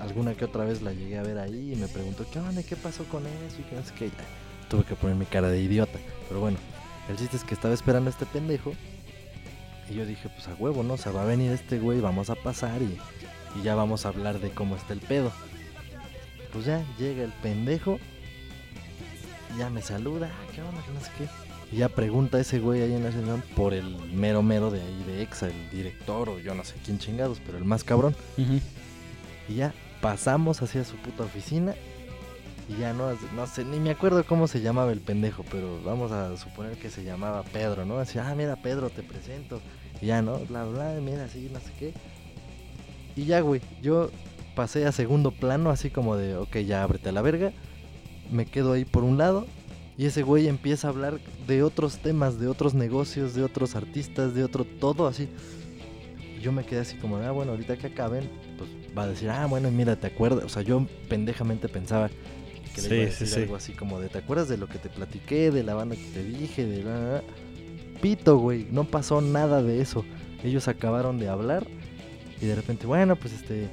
alguna que otra vez la llegué a ver ahí y me preguntó, ¿qué onda? ¿Qué pasó con eso? Y que no sé qué. Tuve que poner mi cara de idiota. Pero bueno, el chiste es que estaba esperando a este pendejo y yo dije, pues a huevo, ¿no? O sea, va a venir este güey, vamos a pasar y y ya vamos a hablar de cómo está el pedo. Pues ya llega el pendejo, ya me saluda, ah, ¿qué onda? Que no sé qué. Y ya pregunta a ese güey ahí en la reunión por el mero mero de ahí de EXA, el director o yo no sé quién chingados, pero el más cabrón. Y ya pasamos hacia su puta oficina. Y ya no, no sé, ni me acuerdo cómo se llamaba el pendejo, pero vamos a suponer que se llamaba Pedro, ¿no? Así, ah, mira, Pedro, te presento. Y ya, ¿no? Bla, bla, mira, así, no sé qué. Y ya, güey, yo pasé a segundo plano, así como de, ok, ya ábrete a la verga. Me quedo ahí por un lado. Y ese güey empieza a hablar de otros temas, de otros negocios, de otros artistas, de otro todo así. Y yo me quedé así como, ah, bueno, ahorita que acaben, va a decir, ah, bueno, mira, ¿te acuerdas? O sea, yo pendejamente pensaba que le Sí, iba a decir sí. algo así como de, ¿te acuerdas de lo que te platiqué, de la banda que te dije, de la... la, la?". Pito, güey, no pasó nada de eso. Ellos acabaron de hablar y de repente, bueno, pues este,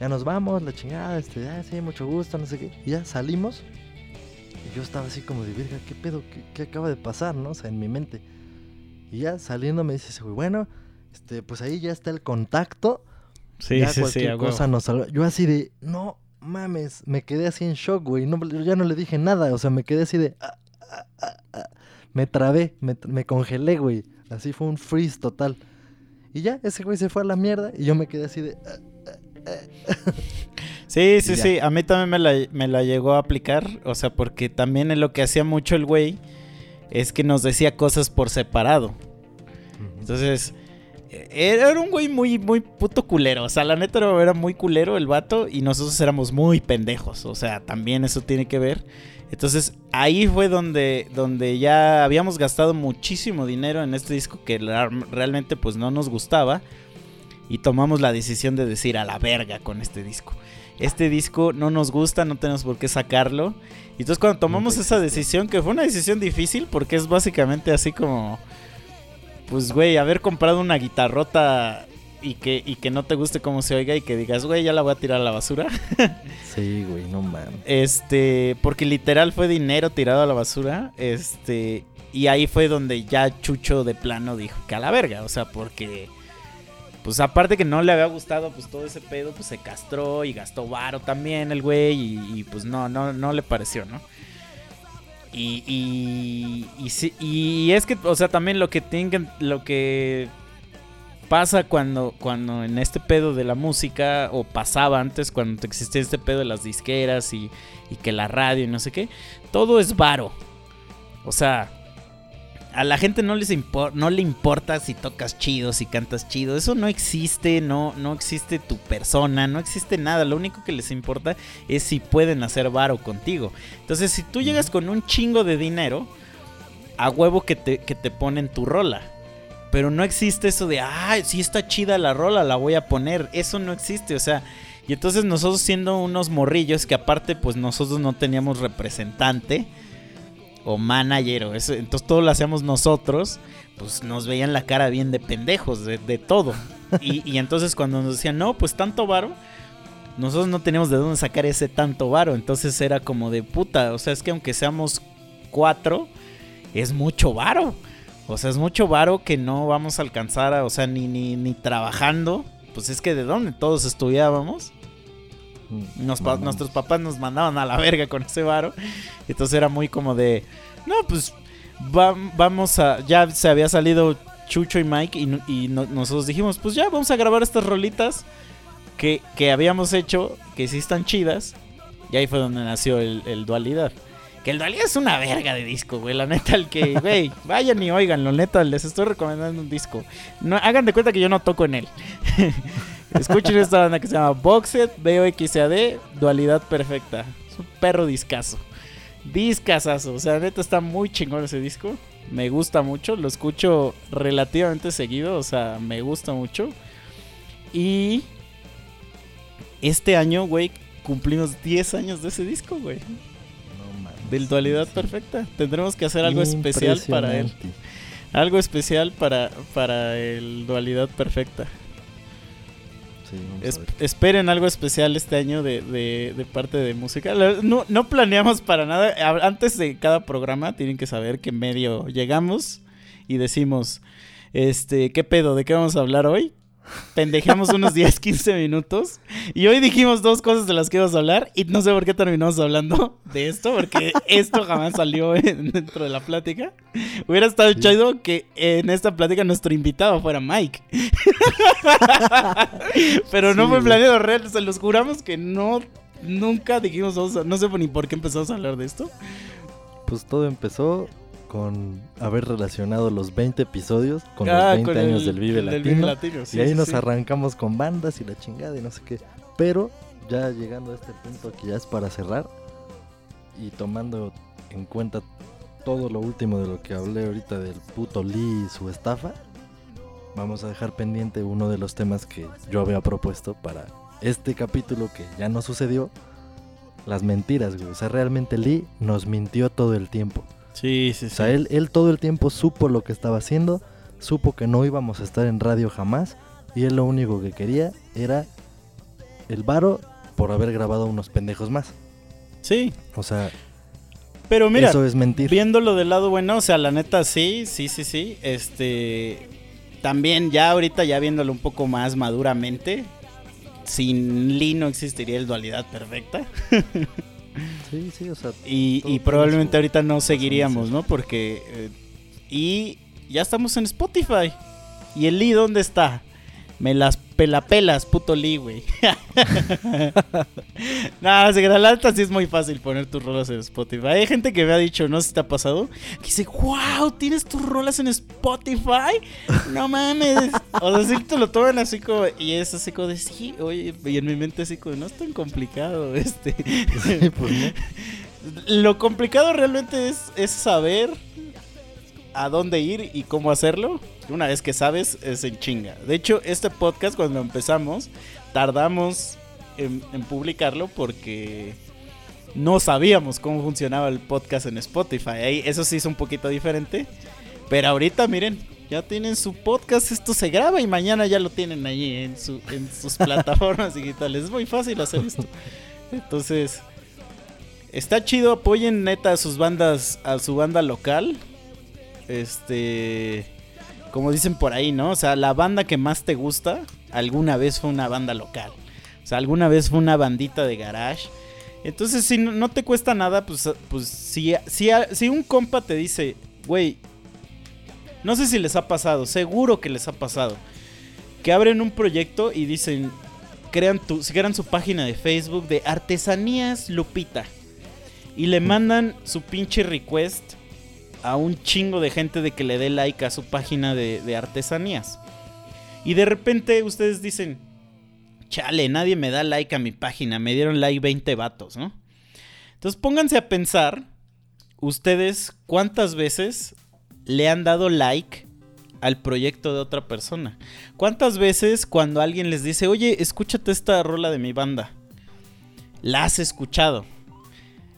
ya nos vamos, la chingada, este, ah, sí, mucho gusto, no sé qué. Y ya salimos. Y yo estaba así como de, verga, ¿qué pedo? ¿Qué, qué acaba de pasar, no? O sea, en mi mente. Y ya saliendo me dice ese güey, bueno, este, pues ahí ya está el contacto. Sí, ya sí, sí, cualquier a huevo. cosa nos salva. Yo así de, no mames, me quedé así en shock, güey. No, yo ya no le dije nada, o sea, me quedé así de, ah, ah, ah, me trabé, me, me congelé, güey. Así fue un freeze total. Y ya, ese güey se fue a la mierda y yo me quedé así de, Sí, sí, sí. A mí también me la, me la llegó a aplicar. O sea, porque también en lo que hacía mucho el güey es que nos decía cosas por separado. Entonces, era un güey muy, muy puto culero. O sea, la neta era- muy culero el vato y nosotros éramos muy pendejos. O sea, también eso tiene que ver. Entonces, ahí fue donde, donde ya habíamos gastado muchísimo dinero en este disco que realmente pues no nos gustaba. Y tomamos la decisión de decir a la verga con este disco. Este disco no nos gusta, no tenemos por qué sacarlo. Y entonces cuando tomamos esa decisión, que fue una decisión difícil porque es básicamente así como... Pues, güey, haber comprado una guitarrota y que, y que no te guste cómo se oiga y que digas, güey, ya la voy a tirar a la basura. Sí, güey, no mames. Este, porque literal fue dinero tirado a la basura. Este, y ahí fue donde ya Chucho de plano dijo que a la verga. O sea, porque, pues aparte que no le había gustado, pues todo ese pedo, pues se castró y gastó varo también el güey. Y, y, pues no, no, no le pareció, ¿no? Y, y, sí- y es que, o sea, también lo que que- lo que pasa cuando, cuando en este pedo de la música, o pasaba antes cuando existía este pedo de las disqueras y, y que la radio y no sé qué, todo es varo. O sea, a la gente no, les impor- no le importa si tocas chido, si cantas chido. Eso no existe, no, no existe tu persona, no existe nada. Lo único que les importa es si pueden hacer varo contigo. Entonces, si tú llegas con un chingo de dinero, a huevo que te, que te ponen tu rola. Pero no existe eso de, ah, si está chida la rola, la voy a poner. Eso no existe, o sea. Y entonces nosotros siendo unos morrillos que aparte pues nosotros no teníamos representante o manager o eso, entonces todo lo hacíamos nosotros, pues nos veían la cara bien de pendejos, de, todo. Y, y entonces cuando nos decían, no, pues tanto varo, nosotros no teníamos de dónde sacar ese tanto varo. Entonces era como de puta. O sea, es que aunque seamos cuatro, es mucho varo. O sea, es mucho varo que no vamos a alcanzar, a, o sea, ni, ni, ni trabajando. Pues es que de dónde todos estudiábamos. Mm, Nos pa- nuestros papás nos mandaban a la verga con ese varo. Entonces era muy como de, no, pues va- vamos a, ya se había salido Chucho y Mike y, y no- nosotros dijimos, pues ya vamos a grabar estas rolitas que, que habíamos hecho, que sí están chidas. Y ahí fue donde nació el, el Dualidad. Que el Dualidad es una verga de disco, güey. La neta, el que, güey, vayan y oiganlo, neta, les estoy recomendando un disco. No, hagan de cuenta que yo no toco en él. Escuchen esta banda que se llama Boxed, BOXAD, Dualidad Perfecta. Es un perro discazo. Discazazo. O sea, neta está muy chingón ese disco. Me gusta mucho. Lo escucho relativamente seguido. O sea, me gusta mucho. Y este año, güey, cumplimos 10 años de ese disco, güey. No. Del Dualidad Sí. Perfecta. Tendremos que hacer algo especial para él. Algo especial para, para el Dualidad Perfecta. Sí, Es- esperen algo especial este año de, de- de parte de música. No, no planeamos para nada. Antes de cada programa tienen que saber que medio llegamos y decimos, este, ¿qué pedo? ¿De qué vamos a hablar hoy? Pendejamos unos 10, 15 minutos. Y hoy dijimos dos cosas de las que íbamos a hablar. Y no sé por qué terminamos hablando de esto. Porque esto jamás salió en- dentro de la plática. Hubiera estado Sí. chido que en esta plática nuestro invitado fuera Mike. Pero no fue planeado real. Se los juramos que no. Nunca dijimos, no sé ni por qué empezamos a hablar de esto. Pues todo empezó con haber relacionado los 20 episodios con Ah, los 20 con años el- del Vive del Latino. Vive Latino, sí, y ahí sí, nos sí. arrancamos con bandas y la chingada y no sé qué. Pero ya llegando a este punto que ya es para cerrar y tomando en cuenta todo lo último de lo que hablé ahorita del puto Lee y su estafa, vamos a dejar pendiente uno de los temas que yo había propuesto para este capítulo que ya no sucedió. Las mentiras, güey. O sea, realmente Lee nos mintió todo el tiempo. Sí, sí, O sea, él, él todo el tiempo supo lo que estaba haciendo, supo que no íbamos a estar en radio jamás, y él lo único que quería era el varo por haber grabado unos pendejos más. Sí. O sea, Pero mira, eso es mentir. viéndolo del lado bueno, o sea, la neta sí, sí, sí, sí. Este. También ya ahorita, ya viéndolo un poco más maduramente, sin Lee no existiría el dualidad perfecta. Sí, sí, o sea, Y, probablemente su ahorita no seguiríamos. ¿no? Porque. eh, y ya estamos en Spotify. ¿Y el Lee dónde está? Me las pelapelas, puto Lee, güey. Nada, se la neta sí es muy fácil poner tus rolas en Spotify. Hay gente que me ha dicho, no sé si te ha pasado, que dice, wow, ¿tienes tus rolas en Spotify? No mames. O sea, sí te lo toman así como, y es así como de, sí, oye, y en mi mente así como, no es tan complicado, este. sí, pues no. Lo complicado realmente es, es saber a dónde ir y cómo hacerlo. Una vez que sabes, es en chinga. De hecho, este podcast, cuando empezamos, tardamos en, en publicarlo porque no sabíamos cómo funcionaba el podcast en Spotify. Ahí, eso sí es un poquito diferente. Pero ahorita, miren, ya tienen su podcast, esto se graba y mañana ya lo tienen ahí en, su, en sus plataformas digitales. Es muy fácil hacer esto. Entonces, está chido, apoyen neta a sus bandas, a su banda local. Este, como dicen por ahí, ¿no? O sea, la banda que más te gusta, alguna vez fue una banda local. O sea, alguna vez fue una bandita de garage. Entonces, si no, te cuesta nada, pues, pues si, si, si un compa te dice, güey, no sé si les ha pasado, seguro que les ha pasado, que abren un proyecto y dicen, crean, tu, crean su página de Facebook de Artesanías Lupita. Y le mandan su pinche request a un chingo de gente de que le dé like a su página de, artesanías. Y de repente ustedes dicen, chale, nadie me da like a mi página, me dieron like 20 vatos, ¿no? Entonces pónganse a pensar, ustedes cuántas veces le han dado like al proyecto de otra persona. ¿Cuántas veces cuando alguien les dice, oye, escúchate esta rola de mi banda? La has escuchado.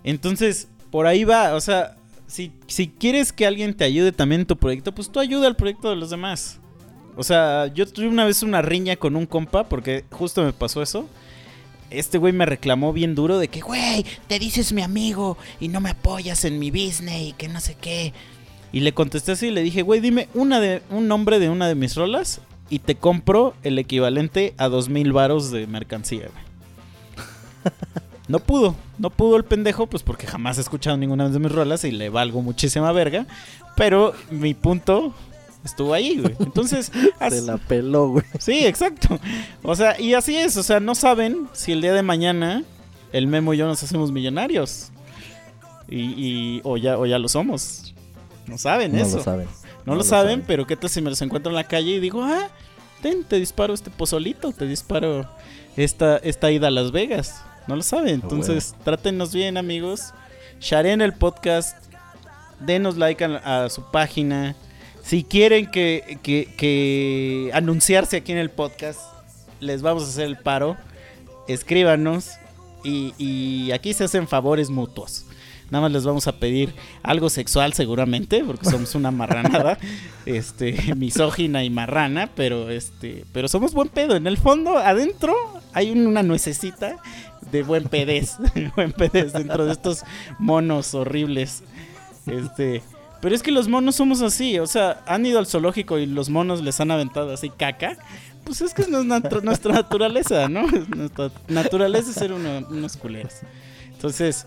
Entonces, por ahí va, o sea, si, quieres que alguien te ayude también en tu proyecto, pues tú ayuda al proyecto de los demás. O sea, yo tuve una vez una riña con un compa, porque justo me pasó eso. este güey me reclamó bien duro de que, güey, te dices mi amigo y no me apoyas en mi business y que no sé qué. Y le contesté así y le dije, güey, dime una de, un nombre de una de mis rolas y te compro el equivalente a dos mil varos de mercancía, güey. No pudo, no pudo el pendejo, pues porque jamás he escuchado ninguna de mis rolas y le valgo muchísima verga. Pero mi punto estuvo ahí, güey. Entonces, Se la peló, güey. Sí, exacto. O sea, y así es. O sea, no saben si el día de mañana el Memo y yo nos hacemos millonarios. Y, y- o, ya, o ya lo somos. No saben No eso. lo saben. No, lo, saben, pero ¿qué tal si me los encuentro en la calle y digo, ah, ten, te disparo este pozolito, te disparo esta, esta ida a Las Vegas? No lo saben. Entonces, trátenos bien, amigos. Sharen el podcast. Denos like a, a su página. Si quieren que, que- que anunciarse aquí en el podcast, les vamos a hacer el paro. Escríbanos. Y, y aquí se hacen favores mutuos. Nada más les vamos a pedir algo sexual seguramente, porque somos una marranada, este, misógina y marrana, pero este, pero somos buen pedo. En el fondo, adentro, hay una nuececita de buen pedez, buen pedez dentro de estos monos horribles. Este, pero es que los monos somos así, o sea, han ido al zoológico y los monos les han aventado así caca. Pues es que es nuestra, naturaleza, ¿no? Nuestra naturaleza es ser uno- unos culeros. Entonces,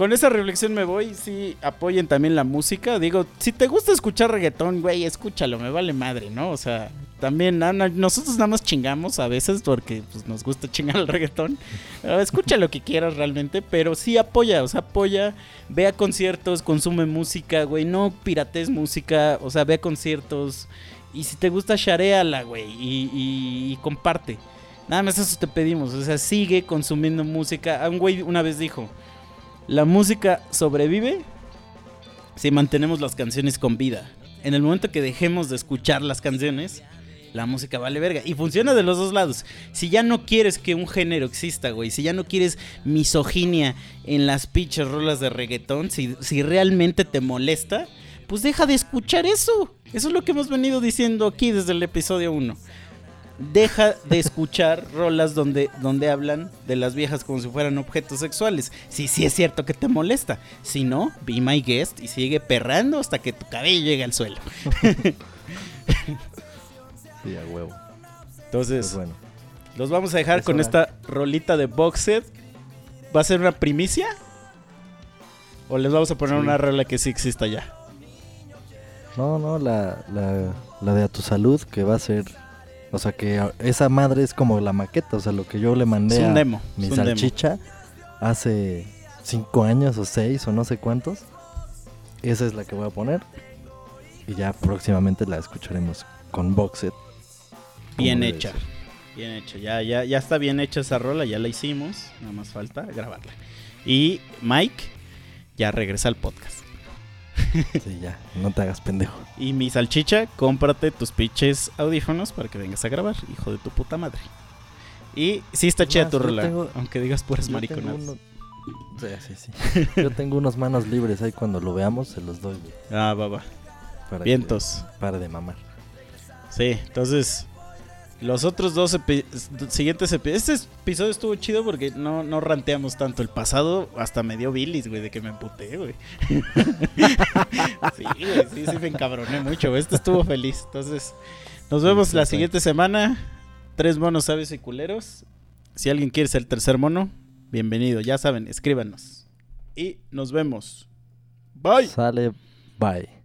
con esa reflexión me voy. Sí, apoyen también la música. Digo, si te gusta escuchar reggaetón, güey, escúchalo, me vale madre, ¿no? O sea, también nosotros nada más chingamos a veces porque pues, nos gusta chingar el reggaetón. Eh, escucha lo que quieras realmente, pero sí apoya, o sea, apoya, ve a conciertos, consume música, güey, no pirates música, o sea, ve a conciertos. Y si te gusta, shareala, güey, y, y- comparte. Nada más eso te pedimos, o sea, sigue consumiendo música. Ah, Un güey una vez dijo, la música sobrevive si mantenemos las canciones con vida. En el momento que dejemos de escuchar las canciones, la música vale verga. Y funciona de los dos lados. Si ya no quieres que un género exista, güey, si ya no quieres misoginia en las pinches rolas de reggaetón, si, si realmente te molesta, pues deja de escuchar eso. Eso es lo que hemos venido diciendo aquí desde el episodio 1 deja de escuchar rolas donde, donde hablan de las viejas como si fueran objetos sexuales. Si sí es cierto que te molesta. Si no, be my guest y sigue perrando hasta que tu cabello llegue al suelo. Sí, a huevo. Entonces, Pues bueno. los vamos a dejar Es con hora. esta rolita de Boxed. ¿Va a ser una primicia? ¿O les vamos a poner Sí. una rola que sí exista ya? No, no, la, la, la de a tu salud, que va a ser. O sea, que esa madre es como la maqueta. O sea, lo que yo le mandé a demo. mi demo. salchicha hace cinco años o seis o no sé cuántos. Esa es la que voy a poner. Y ya próximamente la escucharemos con Boxet. Bien hecha. Bien hecha. Ya, ya, ya está bien hecha esa rola, ya la hicimos. Nada más falta grabarla. Y Mike ya regresa al podcast. Sí, ya, no te hagas pendejo. Y mi salchicha, cómprate tus pinches audífonos para que vengas a grabar, hijo de tu puta madre. Y sí está Es chida tu rola, tengo- aunque digas puras mariconadas. uno- Sí, sí, sí. Yo tengo unos manos libres ahí cuando lo veamos, se los doy. Ah, va, va. para Vientos. pare de mamar. Sí, entonces los otros dos epi- siguientes episodios. Este episodio estuvo chido porque no, no ranteamos tanto. El pasado hasta me dio bilis, güey, de que me emputé, güey. sí, güey, sí, sí me encabroné mucho. güey. Este estuvo feliz. Entonces, nos vemos la siguiente semana. Tres monos sabios y culeros. Si alguien quiere ser el tercer mono, bienvenido. Ya saben, escríbanos. Y nos vemos. Bye. Sale, bye.